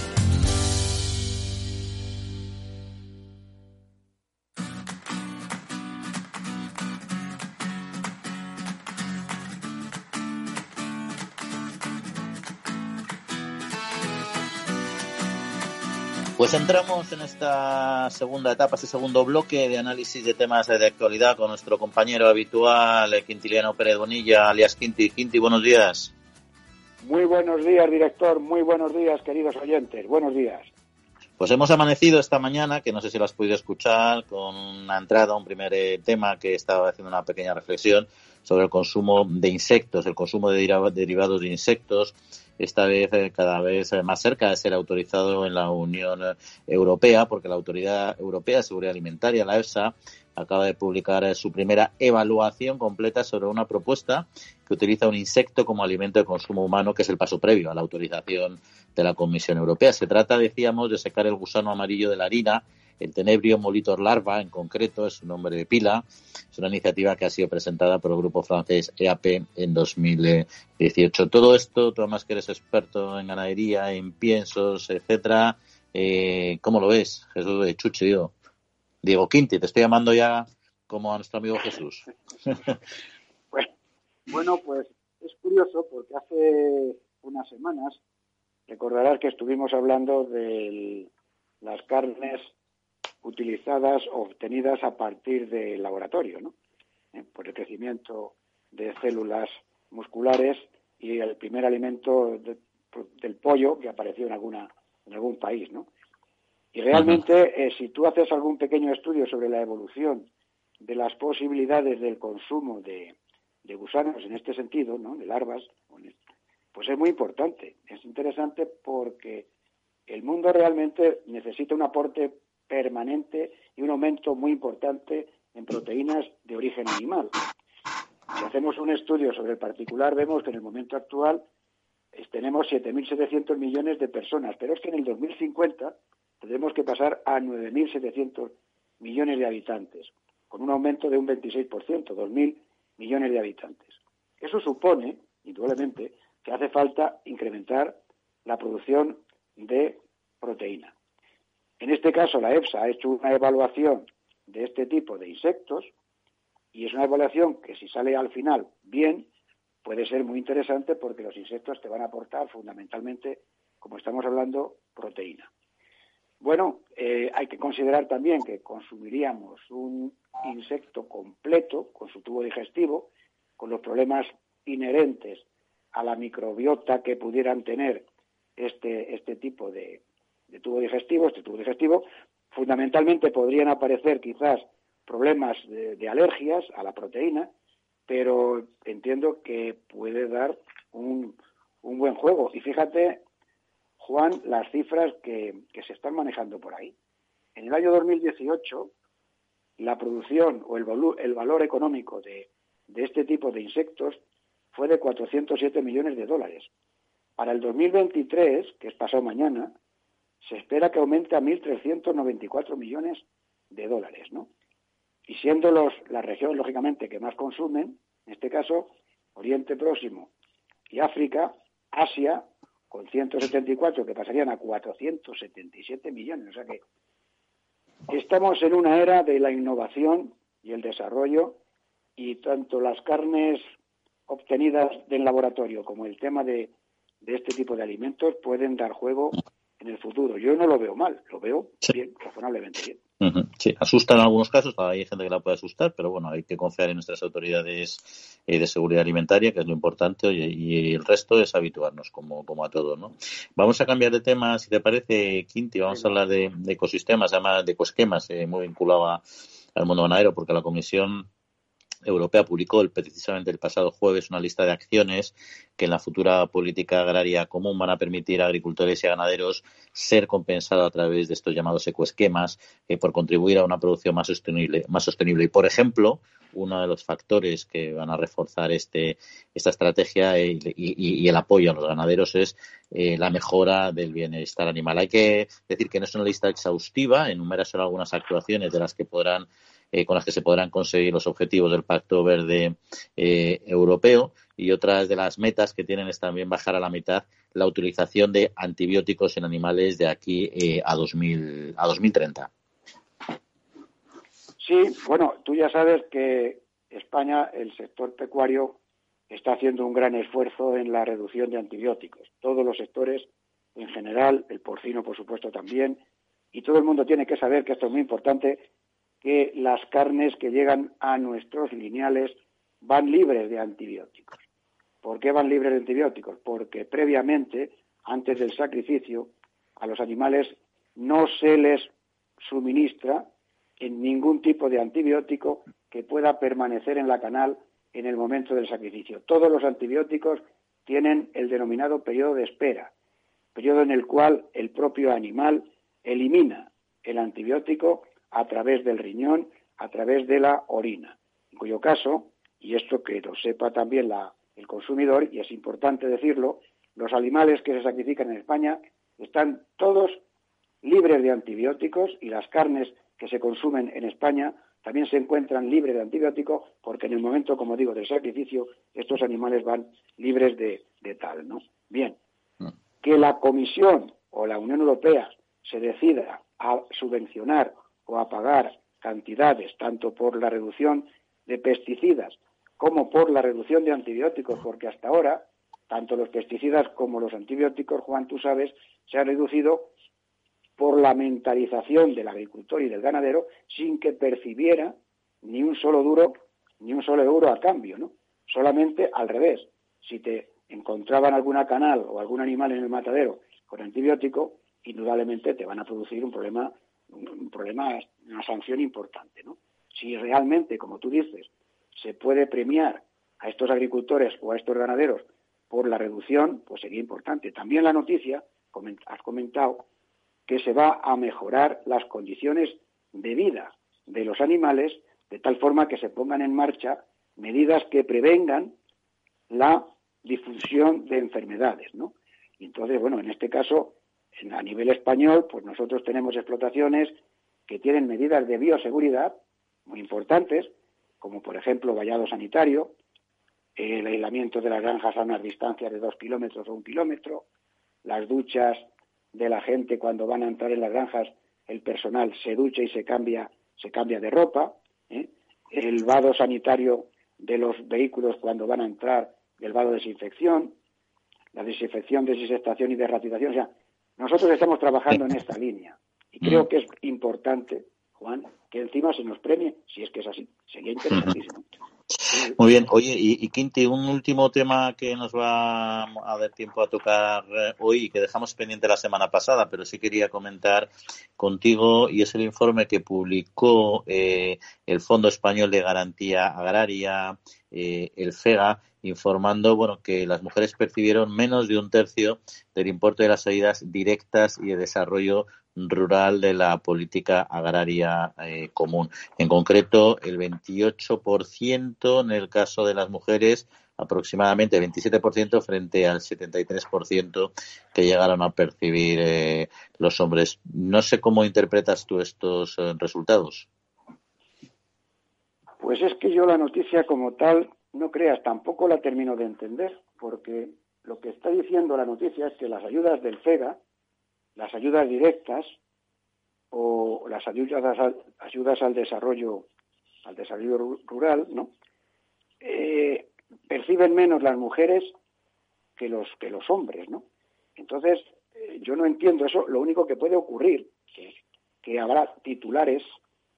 Pues entramos en esta segunda etapa, este segundo bloque de análisis de temas de actualidad con nuestro compañero habitual, Quintiliano Pérez Bonilla, alias Quinti. Quinti, buenos días. Muy buenos días, director. Muy buenos días, queridos oyentes. Buenos días. Pues hemos amanecido esta mañana, que no sé si lo has podido escuchar, con una entrada, un primer eh, tema que estaba haciendo una pequeña reflexión sobre el consumo de insectos, el consumo de derivados de insectos esta vez eh, cada vez eh, más cerca de ser autorizado en la Unión Europea, porque la Autoridad Europea de Seguridad Alimentaria, la EFSA, acaba de publicar eh, su primera evaluación completa sobre una propuesta que utiliza un insecto como alimento de consumo humano, que es el paso previo a la autorización de la Comisión Europea. Se trata, decíamos, de secar el gusano amarillo de la harina el Tenebrio Molitor Larva, en concreto, es un nombre de pila. Es una iniciativa que ha sido presentada por el grupo francés EAP en 2018. Todo esto, tú además que eres experto en ganadería, en piensos, etcétera, eh, ¿cómo lo ves, Jesús de Chuche, digo? Diego Quinti, te estoy llamando ya como a nuestro amigo Jesús. bueno, pues es curioso porque hace unas semanas recordarás que estuvimos hablando de las carnes utilizadas o obtenidas a partir del laboratorio, ¿no? Eh, por el crecimiento de células musculares y el primer alimento del pollo que apareció en alguna en algún país, ¿no? Y realmente, eh, si tú haces algún pequeño estudio sobre la evolución de las posibilidades del consumo de, de gusanos en este sentido, ¿no? De larvas, pues es muy importante. Es interesante porque el mundo realmente necesita un aporte permanente y un aumento muy importante en proteínas de origen animal. Si hacemos un estudio sobre el particular, vemos que en el momento actual tenemos 7.700 millones de personas, pero es que en el 2050 tendremos que pasar a 9.700 millones de habitantes, con un aumento de un 26%, 2.000 millones de habitantes. Eso supone, indudablemente, que hace falta incrementar la producción de proteína. En este caso, la EFSA ha hecho una evaluación de este tipo de insectos y es una evaluación que si sale al final bien, puede ser muy interesante porque los insectos te van a aportar fundamentalmente, como estamos hablando, proteína. Bueno, eh, hay que considerar también que consumiríamos un insecto completo con su tubo digestivo, con los problemas inherentes a la microbiota que pudieran tener este, este tipo de, de tubo digestivo, este tubo digestivo, fundamentalmente podrían aparecer quizás problemas de, alergias a la proteína, pero entiendo que puede dar un, buen juego. Y fíjate, Juan, las cifras que, se están manejando por ahí. En el año 2018, la producción o el, el valor económico de, de este tipo de insectos fue de 407 millones de dólares. Para el 2023, que es pasado mañana, se espera que aumente a 1.394 millones de dólares, ¿no? Y siendo los, la región, lógicamente, que más consumen, en este caso, Oriente Próximo y África, Asia con 174 que pasarían a 477 millones. O sea que estamos en una era de la innovación y el desarrollo y tanto las carnes obtenidas del laboratorio como el tema de, de este tipo de alimentos pueden dar juego en el futuro. Yo no lo veo mal, lo veo bien, razonablemente bien. Sí, asusta en algunos casos, hay gente que la puede asustar, pero bueno, hay que confiar en nuestras autoridades eh, de seguridad alimentaria, que es lo importante, y, el resto es habituarnos, como, como a todo, ¿no? Vamos a cambiar de tema, si te parece, Quinti, vamos a hablar de, ecosistemas, además de ecoesquemas, eh, muy vinculado al mundo ganadero, porque la Comisión Europea publicó precisamente el pasado jueves una lista de acciones que en la futura política agraria común van a permitir a agricultores y a ganaderos ser compensados a través de estos llamados ecoesquemas eh, por contribuir a una producción más sostenible, más sostenible. Y, por ejemplo, uno de los factores que van a reforzar este, esta estrategia y, el apoyo a los ganaderos es eh, la mejora del bienestar animal. Hay que decir que no es una lista exhaustiva, enumera solo algunas actuaciones de las que podrán eh, con las que se podrán conseguir los objetivos del Pacto Verde eh, Europeo y otras de las metas que tienen es también bajar a la mitad la utilización de antibióticos en animales de aquí eh, a, 2000, a 2030. Sí, bueno, tú ya sabes que España, el sector pecuario, está haciendo un gran esfuerzo en la reducción de antibióticos. Todos los sectores en general, el porcino, por supuesto, también, y todo el mundo tiene que saber que esto es muy importante que las carnes que llegan a nuestros lineales van libres de antibióticos. ¿Por qué van libres de antibióticos? Porque previamente, antes del sacrificio, a los animales no se les suministra en ningún tipo de antibiótico que pueda permanecer en la canal en el momento del sacrificio. Todos los antibióticos tienen el denominado periodo de espera, periodo en el cual el propio animal elimina el antibiótico a través del riñón, a través de la orina. En cuyo caso, y esto que lo sepa también el consumidor, y es importante decirlo, los animales que se sacrifican en España están todos libres de antibióticos y las carnes que se consumen en España también se encuentran libres de antibióticos porque en el momento, como digo, del sacrificio, estos animales van libres de, de tal, ¿no? Bien, mm. que la Comisión o la Unión Europea se decida a subvencionar o a pagar cantidades tanto por la reducción de pesticidas como por la reducción de antibióticos, porque hasta ahora tanto los pesticidas como los antibióticos, Juan, tú sabes, se han reducido por la mentalización del agricultor y del ganadero sin que percibiera ni un solo duro, ni un solo euro a cambio, ¿no? Solamente al revés. Si te encontraban alguna canal o algún animal en el matadero con antibiótico, indudablemente te van a producir un problema un problema, una sanción importante, ¿no? Si realmente, como tú dices, se puede premiar a estos agricultores o a estos ganaderos por la reducción, pues sería importante. También la noticia, has comentado, que se va a mejorar las condiciones de vida de los animales de tal forma que se pongan en marcha medidas que prevengan la difusión de enfermedades, ¿no? Y entonces, bueno, en este caso a nivel español, pues nosotros tenemos explotaciones que tienen medidas de bioseguridad muy importantes, como por ejemplo vallado sanitario, el aislamiento de las granjas a unas distancias de dos kilómetros o un kilómetro, las duchas de la gente cuando van a entrar en las granjas, el personal se ducha y se cambia, se cambia de ropa, ¿eh? el vado sanitario de los vehículos cuando van a entrar, el vado de desinfección, la desinfección, desinfectación y derratización, o sea, nosotros estamos trabajando en esta línea y creo mm. que es importante, Juan, que encima se nos premie, si es que es así. Sería interesantísimo. Muy bien. Oye, y, Quinti, un último tema que nos va a dar tiempo a tocar eh, hoy y que dejamos pendiente la semana pasada, pero sí quería comentar contigo y es el informe que publicó eh, el Fondo Español de Garantía Agraria, eh, el FEGA, informando bueno que las mujeres percibieron menos de un tercio del importe de las ayudas directas y de desarrollo rural de la política agraria eh, común. En concreto, el 28% en el caso de las mujeres, aproximadamente el 27% frente al 73% que llegaron a percibir eh, los hombres. No sé cómo interpretas tú estos eh, resultados. Pues es que yo la noticia como tal no creas, tampoco la termino de entender, porque lo que está diciendo la noticia es que las ayudas del FEGA, las ayudas directas o las ayudas al, desarrollo al desarrollo rural, ¿no? Eh, perciben menos las mujeres que los que los hombres. Entonces eh, yo no entiendo eso. Lo único que puede ocurrir es que habrá titulares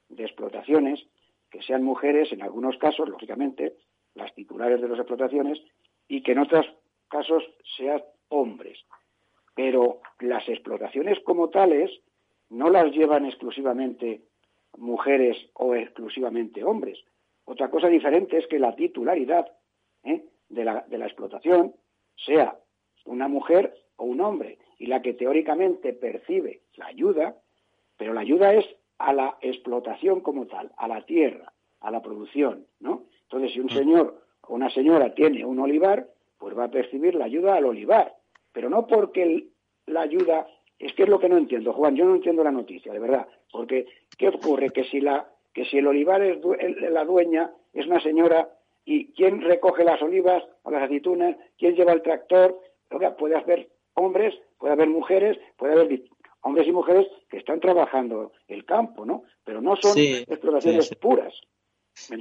de explotaciones que sean mujeres, en algunos casos, lógicamente, las titulares de las explotaciones, y que en otros casos sean hombres. Pero las explotaciones como tales no las llevan exclusivamente mujeres o exclusivamente hombres. Otra cosa diferente es que la titularidad ¿eh? de, la, de la explotación sea una mujer o un hombre y la que teóricamente percibe la ayuda, pero la ayuda es a la explotación como tal, a la tierra, a la producción, ¿no? Entonces, si un mm. señor o una señora tiene un olivar, pues va a percibir la ayuda al olivar, pero no porque la ayuda es que es lo que no entiendo, Juan, yo no entiendo la noticia, de verdad, porque ¿qué ocurre? Que si la que si el olivar es la dueña es una señora y quién recoge las olivas o las aceitunas, quién lleva el tractor, puede haber hombres, puede haber mujeres, puede haber hombres y mujeres que están trabajando el campo, ¿no? Pero no son explotaciones puras.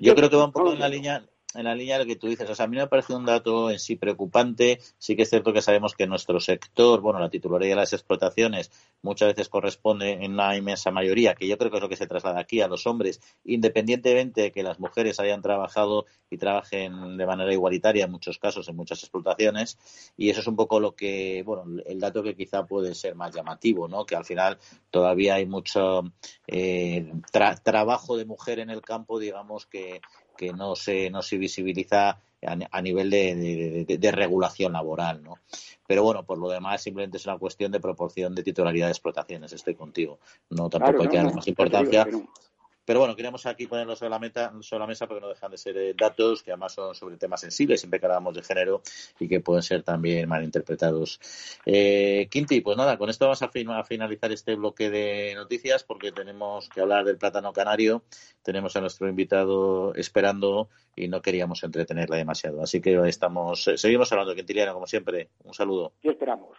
Yo creo que va un poco en la línea en la línea de lo que tú dices. O sea, a mí me parece un dato en sí preocupante. Sí que es cierto que sabemos que nuestro sector, bueno, la titularidad de las explotaciones muchas veces corresponde en una inmensa mayoría, que yo creo que es lo que se traslada aquí a los hombres, independientemente de que las mujeres hayan trabajado y trabajen de manera igualitaria en muchos casos, en muchas explotaciones. Y eso es un poco lo que, bueno, el dato que quizá puede ser más llamativo, ¿no? Que al final todavía hay mucho eh, trabajo de mujer en el campo, digamos, que que no se, no se visibiliza a, nivel de, regulación laboral, ¿no? Pero bueno, por lo demás simplemente es una cuestión de proporción de titularidad de explotaciones, estoy contigo. No tampoco hay que darle más importancia. Pero bueno, queríamos aquí ponerlo sobre la, meta, sobre la mesa porque no dejan de ser eh, datos que además son sobre temas sensibles, siempre que hablamos de género y que pueden ser también malinterpretados. Eh, Quinti, pues nada, con esto vamos a, a, finalizar este bloque de noticias porque tenemos que hablar del plátano canario. Tenemos a nuestro invitado esperando y no queríamos entretenerla demasiado. Así que estamos, eh, seguimos hablando, Quintiliano, como siempre. Un saludo. Y esperamos.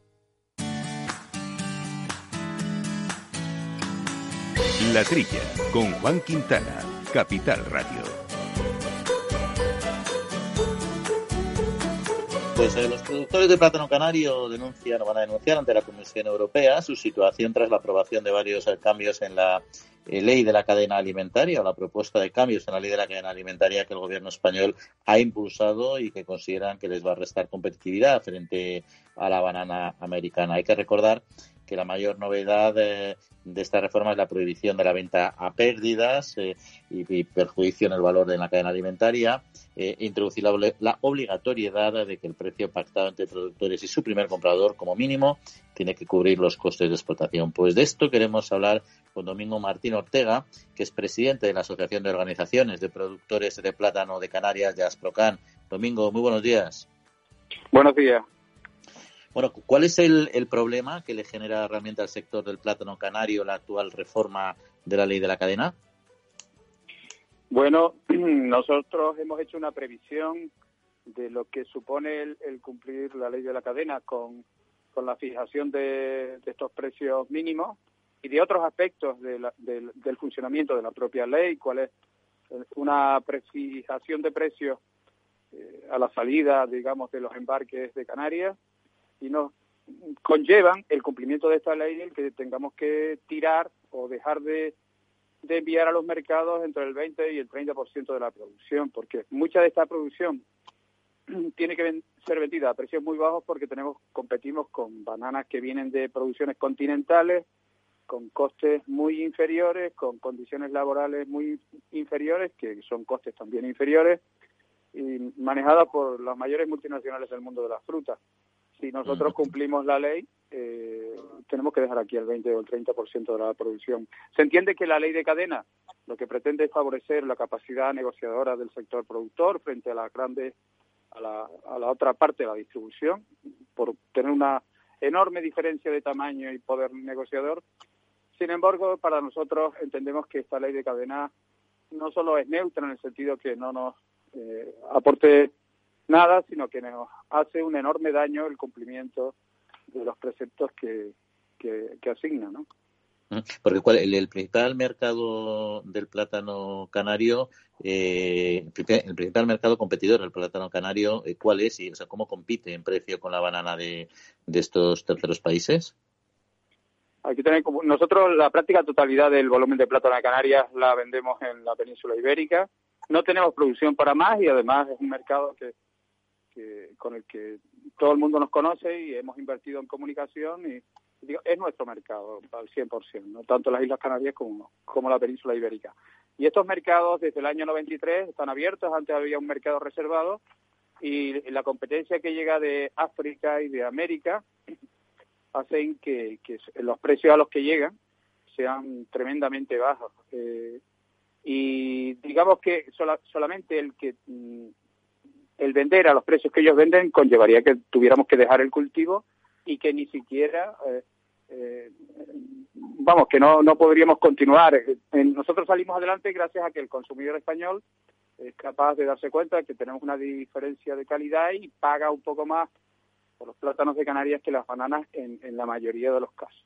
La Trilla, con Juan Quintana, Capital Radio. Pues eh, los productores de plátano canario denuncian o van a denunciar ante la Comisión Europea su situación tras la aprobación de varios eh, cambios en la eh, ley de la cadena alimentaria o la propuesta de cambios en la ley de la cadena alimentaria que el gobierno español ha impulsado y que consideran que les va a restar competitividad frente a la banana americana. Hay que recordar que la mayor novedad de, esta reforma es la prohibición de la venta a pérdidas eh, y, perjuicio en el valor de la cadena alimentaria, eh, introducir la, obligatoriedad de que el precio pactado entre productores y su primer comprador, como mínimo, tiene que cubrir los costes de explotación. Pues de esto queremos hablar con Domingo Martín Ortega, que es presidente de la Asociación de Organizaciones de Productores de Plátano de Canarias de Asprocan. Domingo, muy buenos días. Buenos días. Bueno, ¿cuál es el, problema que le genera realmente al sector del plátano canario la actual reforma de la ley de la cadena? Bueno, nosotros hemos hecho una previsión de lo que supone el, cumplir la ley de la cadena con, la fijación de, estos precios mínimos y de otros aspectos del funcionamiento de la propia ley, cuál es una prefijación de precios eh, a la salida, digamos, de los embarques de Canarias y nos conllevan el cumplimiento de esta ley el que tengamos que tirar o dejar de, enviar a los mercados entre el 20 y el 30% de la producción, porque mucha de esta producción tiene que ser vendida a precios muy bajos porque tenemos competimos con bananas que vienen de producciones continentales con costes muy inferiores, con condiciones laborales muy inferiores, que son costes también inferiores, y manejada por las mayores multinacionales del mundo de las frutas. Si nosotros cumplimos la ley, eh, tenemos que dejar aquí el 20 o el 30% de la producción. Se entiende que la ley de cadena lo que pretende es favorecer la capacidad negociadora del sector productor frente a la grande a la, a la otra parte de la distribución, por tener una enorme diferencia de tamaño y poder negociador. Sin embargo, para nosotros entendemos que esta ley de cadena no solo es neutra en el sentido que no nos eh, aporte nada, sino que nos hace un enorme daño el cumplimiento de los preceptos que, que, asigna, ¿no? Porque ¿cuál, el, principal mercado del plátano canario, eh, el principal mercado competidor del plátano canario, eh, ¿cuál es? Y, o sea, ¿Cómo compite en precio con la banana de, de estos terceros países? Aquí tenemos, nosotros la práctica totalidad del volumen de plátano de Canarias la vendemos en la península ibérica. No tenemos producción para más y además es un mercado que con el que todo el mundo nos conoce y hemos invertido en comunicación y digo, es nuestro mercado al 100%, ¿no? tanto las Islas Canarias como, como la península ibérica. Y estos mercados desde el año 93 están abiertos, antes había un mercado reservado y la competencia que llega de África y de América hacen que, que los precios a los que llegan sean tremendamente bajos. Eh, y digamos que solamente el que mm, el vender a los precios que ellos venden conllevaría que tuviéramos que dejar el cultivo y que ni siquiera, eh, eh, vamos, que no, no podríamos continuar. Nosotros salimos adelante gracias a que el consumidor español es capaz de darse cuenta de que tenemos una diferencia de calidad y paga un poco más por los plátanos de Canarias que las bananas en, la mayoría de los casos.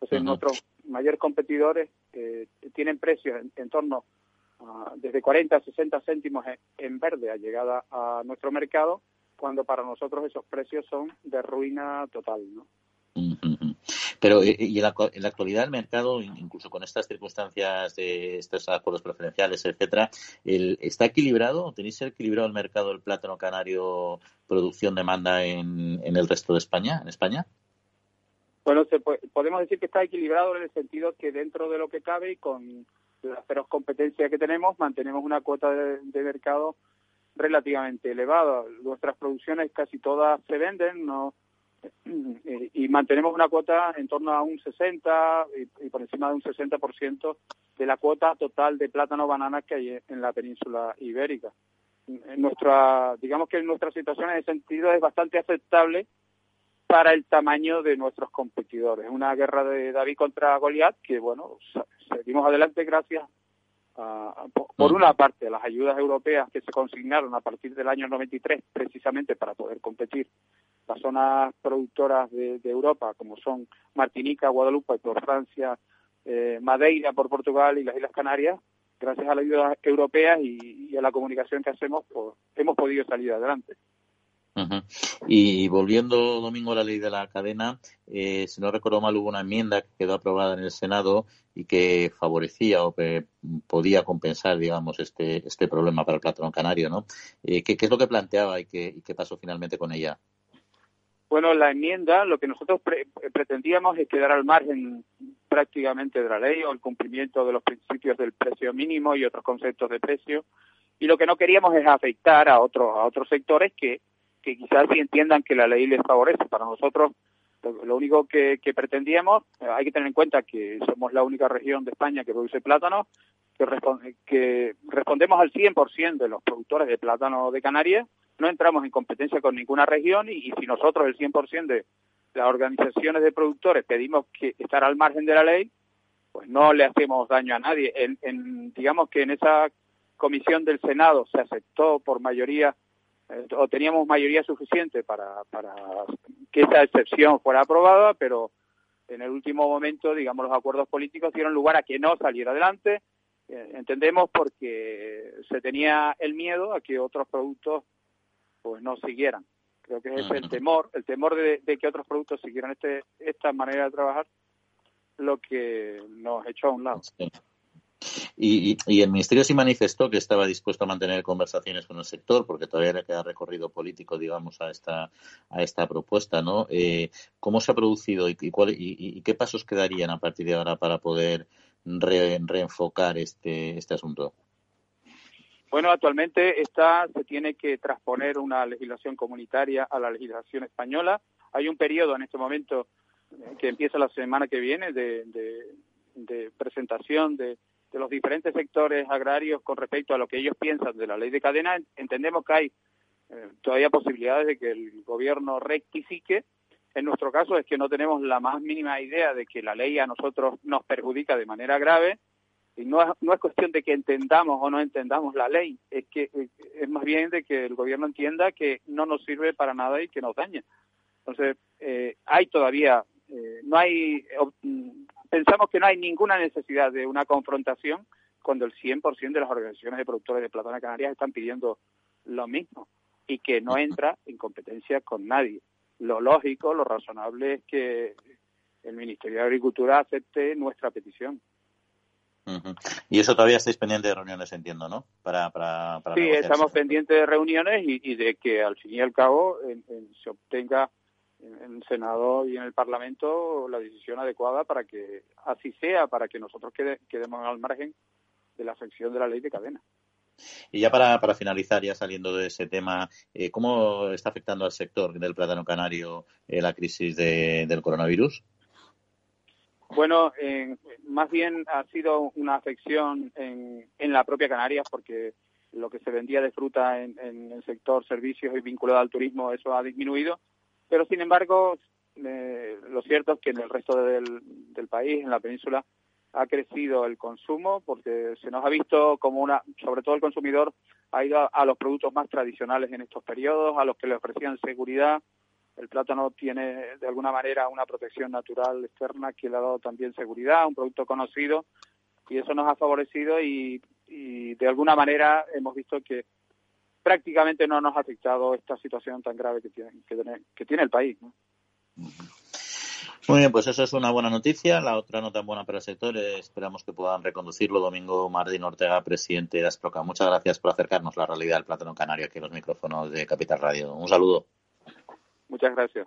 Entonces, nuestros mayores competidores eh, tienen precios en torno desde 40 a 60 céntimos en verde a llegada a nuestro mercado, cuando para nosotros esos precios son de ruina total, ¿no? Pero eh, y en la, actualidad el mercado, incluso con estas circunstancias de estos acuerdos preferenciales, etcétera, el, ¿está equilibrado? ¿Tenéis equilibrado el mercado del plátano canario producción-demanda en, en el resto de España, en España? Bueno, podemos decir que está equilibrado en el sentido que dentro de lo que cabe y con la feroz competencia que tenemos, mantenemos una cuota de, mercado relativamente elevada. Nuestras producciones casi todas se venden, no y mantenemos una cuota en torno a un 60 y, por encima de un 60% de la cuota total de plátano banana que hay en la península ibérica. Nuestra, digamos que nuestra situación en ese sentido es bastante aceptable para el tamaño de nuestros competidores. Una guerra de David contra Goliat que, bueno, seguimos adelante gracias a, por una parte, a las ayudas europeas que se consignaron a partir del año 93 precisamente para poder competir las zonas productoras de, Europa, como son Martinica, Guadalupe por Francia, eh, Madeira por Portugal y las Islas Canarias, gracias a las ayudas europeas y, a la comunicación que hacemos, pues, hemos podido salir adelante. Y volviendo, Domingo, a la ley de la cadena, eh, si no recuerdo mal, hubo una enmienda que quedó aprobada en el Senado y que favorecía o podía compensar, digamos, este, este problema para el plátano canario, ¿no? Eh, ¿qué, es lo que planteaba y qué, qué pasó finalmente con ella? Bueno, la enmienda, lo que nosotros pretendíamos es quedar al margen prácticamente de la ley o el cumplimiento de los principios del precio mínimo y otros conceptos de precio. Y lo que no queríamos es afectar a otros a otros sectores que que quizás sí entiendan que la ley les favorece. Para nosotros, lo, único que, pretendíamos, eh, hay que tener en cuenta que somos la única región de España que produce plátano, que, que respondemos al 100% de los productores de plátano de Canarias, no entramos en competencia con ninguna región y, si nosotros el 100% de las organizaciones de productores pedimos que estar al margen de la ley, pues no le hacemos daño a nadie. en, digamos que en esa comisión del Senado se aceptó por mayoría o teníamos mayoría suficiente para, para que esa excepción fuera aprobada, pero en el último momento, digamos, los acuerdos políticos dieron lugar a que no saliera adelante. Eh, entendemos porque se tenía el miedo a que otros productos pues no siguieran. Creo que es el temor, el temor de, que otros productos siguieran este, esta manera de trabajar, lo que nos echó a un lado. Y, el Ministerio sí manifestó que estaba dispuesto a mantener conversaciones con el sector, porque todavía queda recorrido político, digamos, a esta, a esta propuesta, ¿no? Eh, ¿Cómo se ha producido y, y, qué pasos quedarían a partir de ahora para poder reenfocar este, este asunto? Bueno, actualmente esta se tiene que transponer una legislación comunitaria a la legislación española. Hay un periodo en este momento eh, que empieza la semana que viene de, presentación de, los diferentes sectores agrarios con respecto a lo que ellos piensan de la ley de cadena. Entendemos que hay eh, todavía posibilidades de que el gobierno rectifique. En nuestro caso es que no tenemos la más mínima idea de que la ley a nosotros nos perjudica de manera grave y no es, no es cuestión de que entendamos o no entendamos la ley, es que eh, es más bien de que el gobierno entienda que no nos sirve para nada y que nos daña. Entonces, eh, hay todavía, eh, no hay, pensamos que no hay ninguna necesidad de una confrontación cuando el 100% de las organizaciones de productores de plátano canarias están pidiendo lo mismo y que no entra en competencia con nadie. Lo lógico, lo razonable es que el Ministerio de Agricultura acepte nuestra petición. Y eso todavía estáis pendientes de reuniones, entiendo, ¿no? Para, para, para sí, estamos pendientes de reuniones y, de que al fin y al cabo se obtenga en el Senado y en el Parlamento la decisión adecuada para que así sea, para que nosotros quedemos al margen de la afección de la ley de cadena. Y ya para, para finalizar, ya saliendo de ese tema, eh, ¿cómo está afectando al sector del plátano canario eh, la crisis del coronavirus? Bueno, más bien ha sido una afección en, la propia Canarias porque lo que se vendía de fruta en, el sector servicios y vinculado al turismo, eso ha disminuido. Pero, sin embargo, eh, lo cierto es que en el resto del, país, en la península, ha crecido el consumo porque se nos ha visto como una, sobre todo el consumidor, ha ido a los productos más tradicionales en estos periodos, a los que le ofrecían seguridad, el plátano tiene de alguna manera una protección natural externa que le ha dado también seguridad, un producto conocido y eso nos ha favorecido y, de alguna manera hemos visto que prácticamente no nos ha afectado esta situación tan grave que tiene, que tiene, el país. Muy bien, pues eso es una buena noticia. La otra no tan buena para el sector, esperamos que puedan reconducirlo. Domingo Martín Ortega, presidente de Asproca. Muchas gracias por acercarnos la realidad del plátano canario aquí en los micrófonos de Capital Radio. Un saludo. Muchas gracias.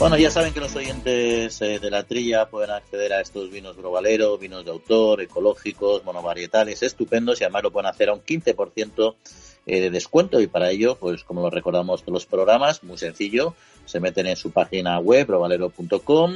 Bueno, ya saben que los oyentes eh, de la trilla pueden acceder a estos vinos Grovalero, vinos de autor, ecológicos, monovarietales, estupendos y además lo pueden hacer a un 15% eh, de descuento. Y para ello, pues como lo recordamos todos los programas, muy sencillo, se meten en su página web, grovalero.com,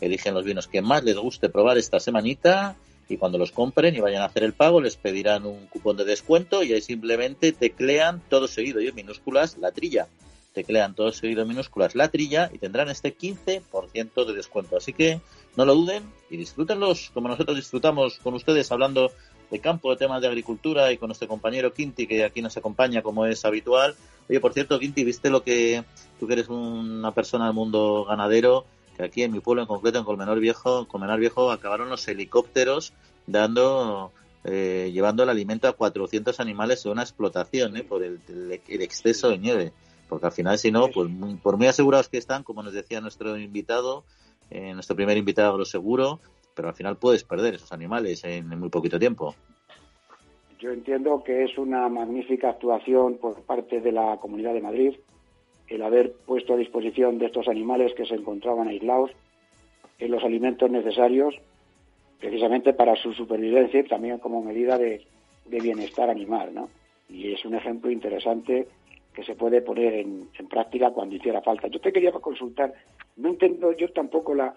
eligen los vinos que más les guste probar esta semanita y cuando los compren y vayan a hacer el pago les pedirán un cupón de descuento y ahí simplemente teclean todo seguido y en minúsculas la trilla teclean todo seguido minúsculas la trilla y tendrán este 15% de descuento. Así que no lo duden y disfrútenlos como nosotros disfrutamos con ustedes hablando de campo, de temas de agricultura y con nuestro compañero Quinti que aquí nos acompaña como es habitual. Oye, por cierto, Quinti, ¿viste lo que tú que eres una persona del mundo ganadero? Que aquí en mi pueblo en concreto, en Colmenar Viejo, Colmenar Viejo acabaron los helicópteros dando eh, llevando el alimento a 400 animales en una explotación ¿eh? por el exceso de nieve porque al final si no, pues por muy asegurados que están, como nos decía nuestro invitado, eh, nuestro primer invitado lo seguro, pero al final puedes perder esos animales en, muy poquito tiempo. Yo entiendo que es una magnífica actuación por parte de la Comunidad de Madrid el haber puesto a disposición de estos animales que se encontraban aislados en los alimentos necesarios precisamente para su supervivencia y también como medida de, de bienestar animal, ¿no? Y es un ejemplo interesante que se puede poner en, práctica cuando hiciera falta. Yo te quería consultar, no entiendo yo tampoco la,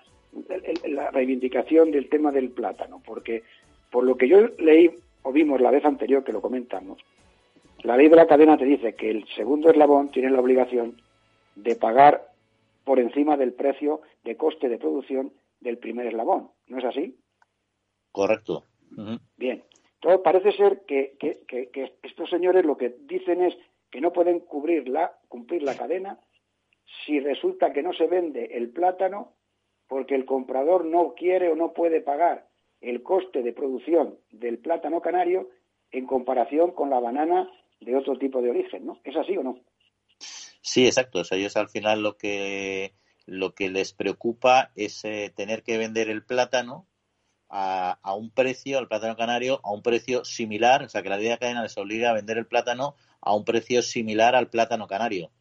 la reivindicación del tema del plátano, porque por lo que yo leí o vimos la vez anterior que lo comentamos, la ley de la cadena te dice que el segundo eslabón tiene la obligación de pagar por encima del precio de coste de producción del primer eslabón. ¿No es así? Correcto. Bien. Entonces parece ser que, que estos señores lo que dicen es que no pueden cubrir la, cumplir la cadena si resulta que no se vende el plátano porque el comprador no quiere o no puede pagar el coste de producción del plátano canario en comparación con la banana de otro tipo de origen, ¿no? ¿Es así o no? Sí, exacto. O sea, ellos al final lo que les preocupa es eh, tener que vender el plátano a, a, un precio, el plátano canario, a un precio similar, o sea, que la de cadena les obliga a vender el plátano a un precio similar al plátano canario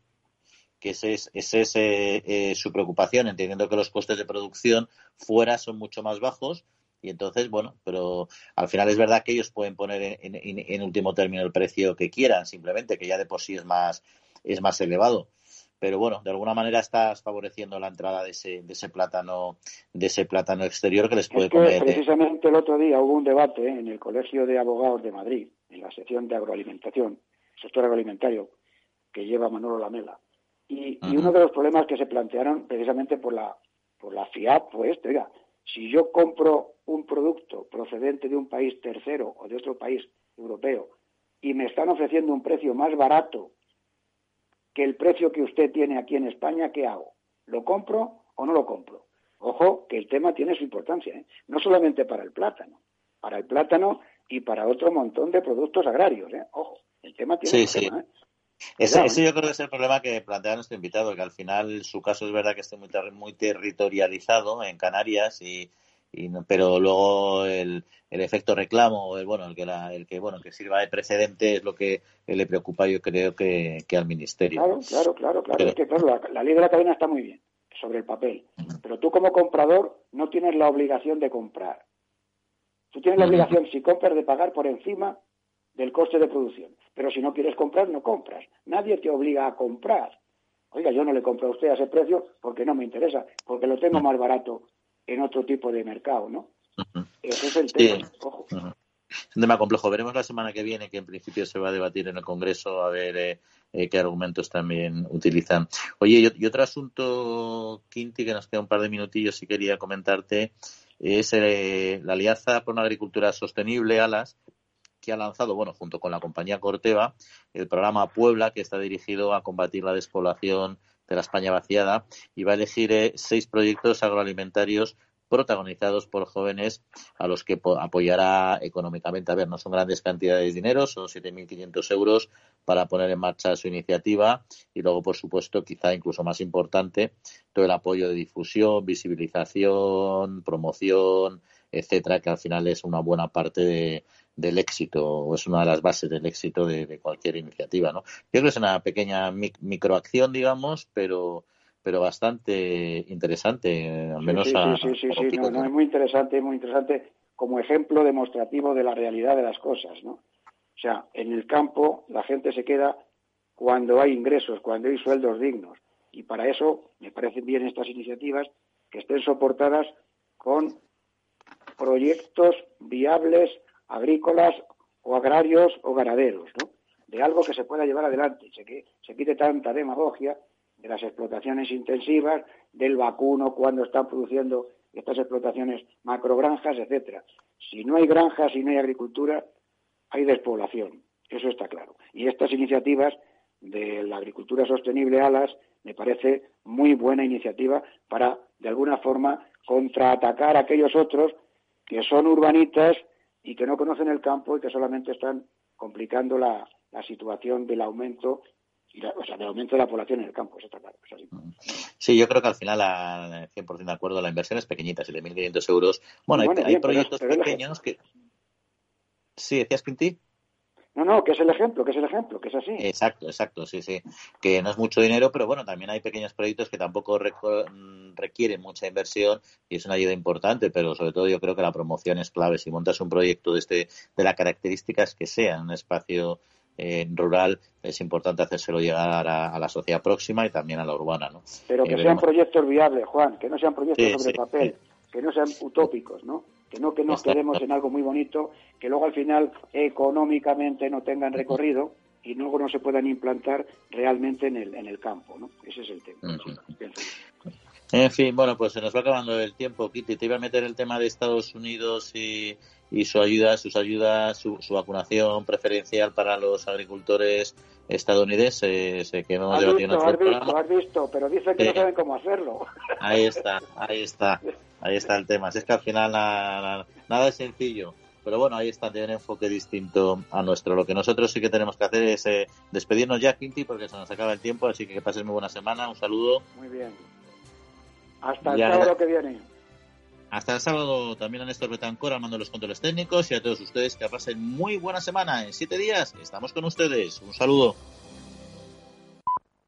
que ese es, ese es eh, eh, su preocupación, entendiendo que los costes de producción fuera son mucho más bajos. Y entonces, bueno, pero al final es verdad que ellos pueden poner en, en, último término el precio que quieran, simplemente, que ya de por sí es más, es más elevado pero bueno, de alguna manera estás favoreciendo la entrada de ese, de ese plátano, de ese plátano exterior que les puede comer. Precisamente el otro día hubo un debate en el Colegio de Abogados de Madrid, en la sección de agroalimentación, sector agroalimentario, que lleva Manolo Lamela. Y, uno de los problemas que se plantearon precisamente por la, por la FIAP fue este, oiga, si yo compro un producto procedente de un país tercero o de otro país europeo y me están ofreciendo un precio más barato que el precio que usted tiene aquí en España, ¿qué hago? ¿Lo compro o no lo compro? Ojo, que el tema tiene su importancia, ¿eh? no solamente para el plátano, para el plátano y para otro montón de productos agrarios. ¿eh? Ojo, el tema tiene sí, tema, ¿eh? Ese, yo creo que es el problema que plantea nuestro invitado, que al final su caso es verdad que esté muy, muy territorializado en Canarias y, pero luego el, el efecto reclamo el bueno el que la, el que bueno que sirva de precedente es lo que le preocupa yo creo que, que al ministerio. Claro claro claro claro. Es que claro la, ley de la cadena está muy bien sobre el papel. Pero tú como comprador no tienes la obligación de comprar. Tú tienes la obligación si compras de pagar por encima del coste de producción pero si no quieres comprar, no compras. Nadie te obliga a comprar. Oiga, yo no le compro a usted a ese precio porque no me interesa, porque lo tengo más barato en otro tipo de mercado, ¿no? Ese es el tema. Ojo. Es un tema complejo. Veremos la semana que viene, que en principio se va a debatir en el Congreso, a ver eh, eh, qué argumentos también utilizan. Oye, y, otro asunto, Quinti, que nos queda un par de minutillos y quería comentarte, es eh, la Alianza por una Agricultura Sostenible, ALAS, que ha lanzado, bueno, junto con la compañía Corteva, el programa Puebla, que está dirigido a combatir la despoblación de la España vaciada y va a elegir eh, seis proyectos agroalimentarios protagonizados por jóvenes a los que apoyará económicamente. A ver, no son grandes cantidades de dinero, son 7.500 euros para poner en marcha su iniciativa y luego, por supuesto, quizá incluso más importante, todo el apoyo de difusión, visibilización, promoción, etcétera, que al final es una buena parte de, del éxito o es una de las bases del éxito de, cualquier iniciativa, ¿no? Yo creo que es una pequeña microacción, digamos, pero pero bastante interesante, al menos sí, sí, sí, sí, no, es muy interesante, muy interesante como ejemplo demostrativo de la realidad de las cosas, ¿no? O sea, en el campo la gente se queda cuando hay ingresos, cuando hay sueldos dignos. Y para eso me parecen bien estas iniciativas que estén soportadas con proyectos viables agrícolas o agrarios o ganaderos, ¿no? De algo que se pueda llevar adelante, se, se quite tanta demagogia de las explotaciones intensivas, del vacuno cuando están produciendo estas explotaciones macrogranjas, etcétera. Si no hay granjas y no hay agricultura, hay despoblación, eso está claro. Y estas iniciativas de la agricultura sostenible ALAS me parece muy buena iniciativa para, de alguna forma, contraatacar a aquellos otros que son urbanitas y que no conocen el campo y que solamente están complicando la, situación del aumento o sea, del aumento de la población en el campo, eso está claro. Sí, yo creo que al final, a 100% de acuerdo, la inversión es pequeñita, 7.500 euros. Bueno, hay, proyectos pequeños que... Sí, ¿decías, Quinti? No, no, que es el ejemplo, que es el ejemplo, que es así. Exacto, exacto, sí, sí. Que no es mucho dinero, pero bueno, también hay pequeños proyectos que tampoco mm, requieren mucha inversión y es una ayuda importante, pero sobre todo yo creo que la promoción es clave. Si montas un proyecto de, este, de las características que sea un espacio eh, rural, es importante hacérselo llegar a, la sociedad próxima y también a la urbana, ¿no? Pero que sean proyectos viables, Juan, que no sean proyectos sobre papel, que no sean utópicos, ¿no? Que no que nos quedemos en algo muy bonito, que luego al final económicamente no tengan recorrido y luego no se puedan implantar realmente en el, en el campo, ¿no? Ese es el tema. En fin, bueno, pues se nos va acabando el tiempo, Kitty. Te iba a meter el tema de Estados Unidos y, y su ayuda, sus ayudas, su, vacunación preferencial para los agricultores estadounidense que hemos has visto, has visto, has visto, pero dice que no saben cómo hacerlo. Ahí está, ahí está, ahí está el tema. es que al final nada, nada es sencillo. Pero bueno, ahí está, tiene un enfoque distinto a nuestro. Lo que nosotros sí que tenemos que hacer es eh, despedirnos ya, Quinti, porque se nos acaba el tiempo. Así que que pases muy buena semana. Un saludo. Muy bien. Hasta el sábado que viene. Hasta el sábado también a Néstor Betancor al mando de los controles técnicos y a todos ustedes que pasen muy buena semana. En siete días estamos con ustedes. Un saludo.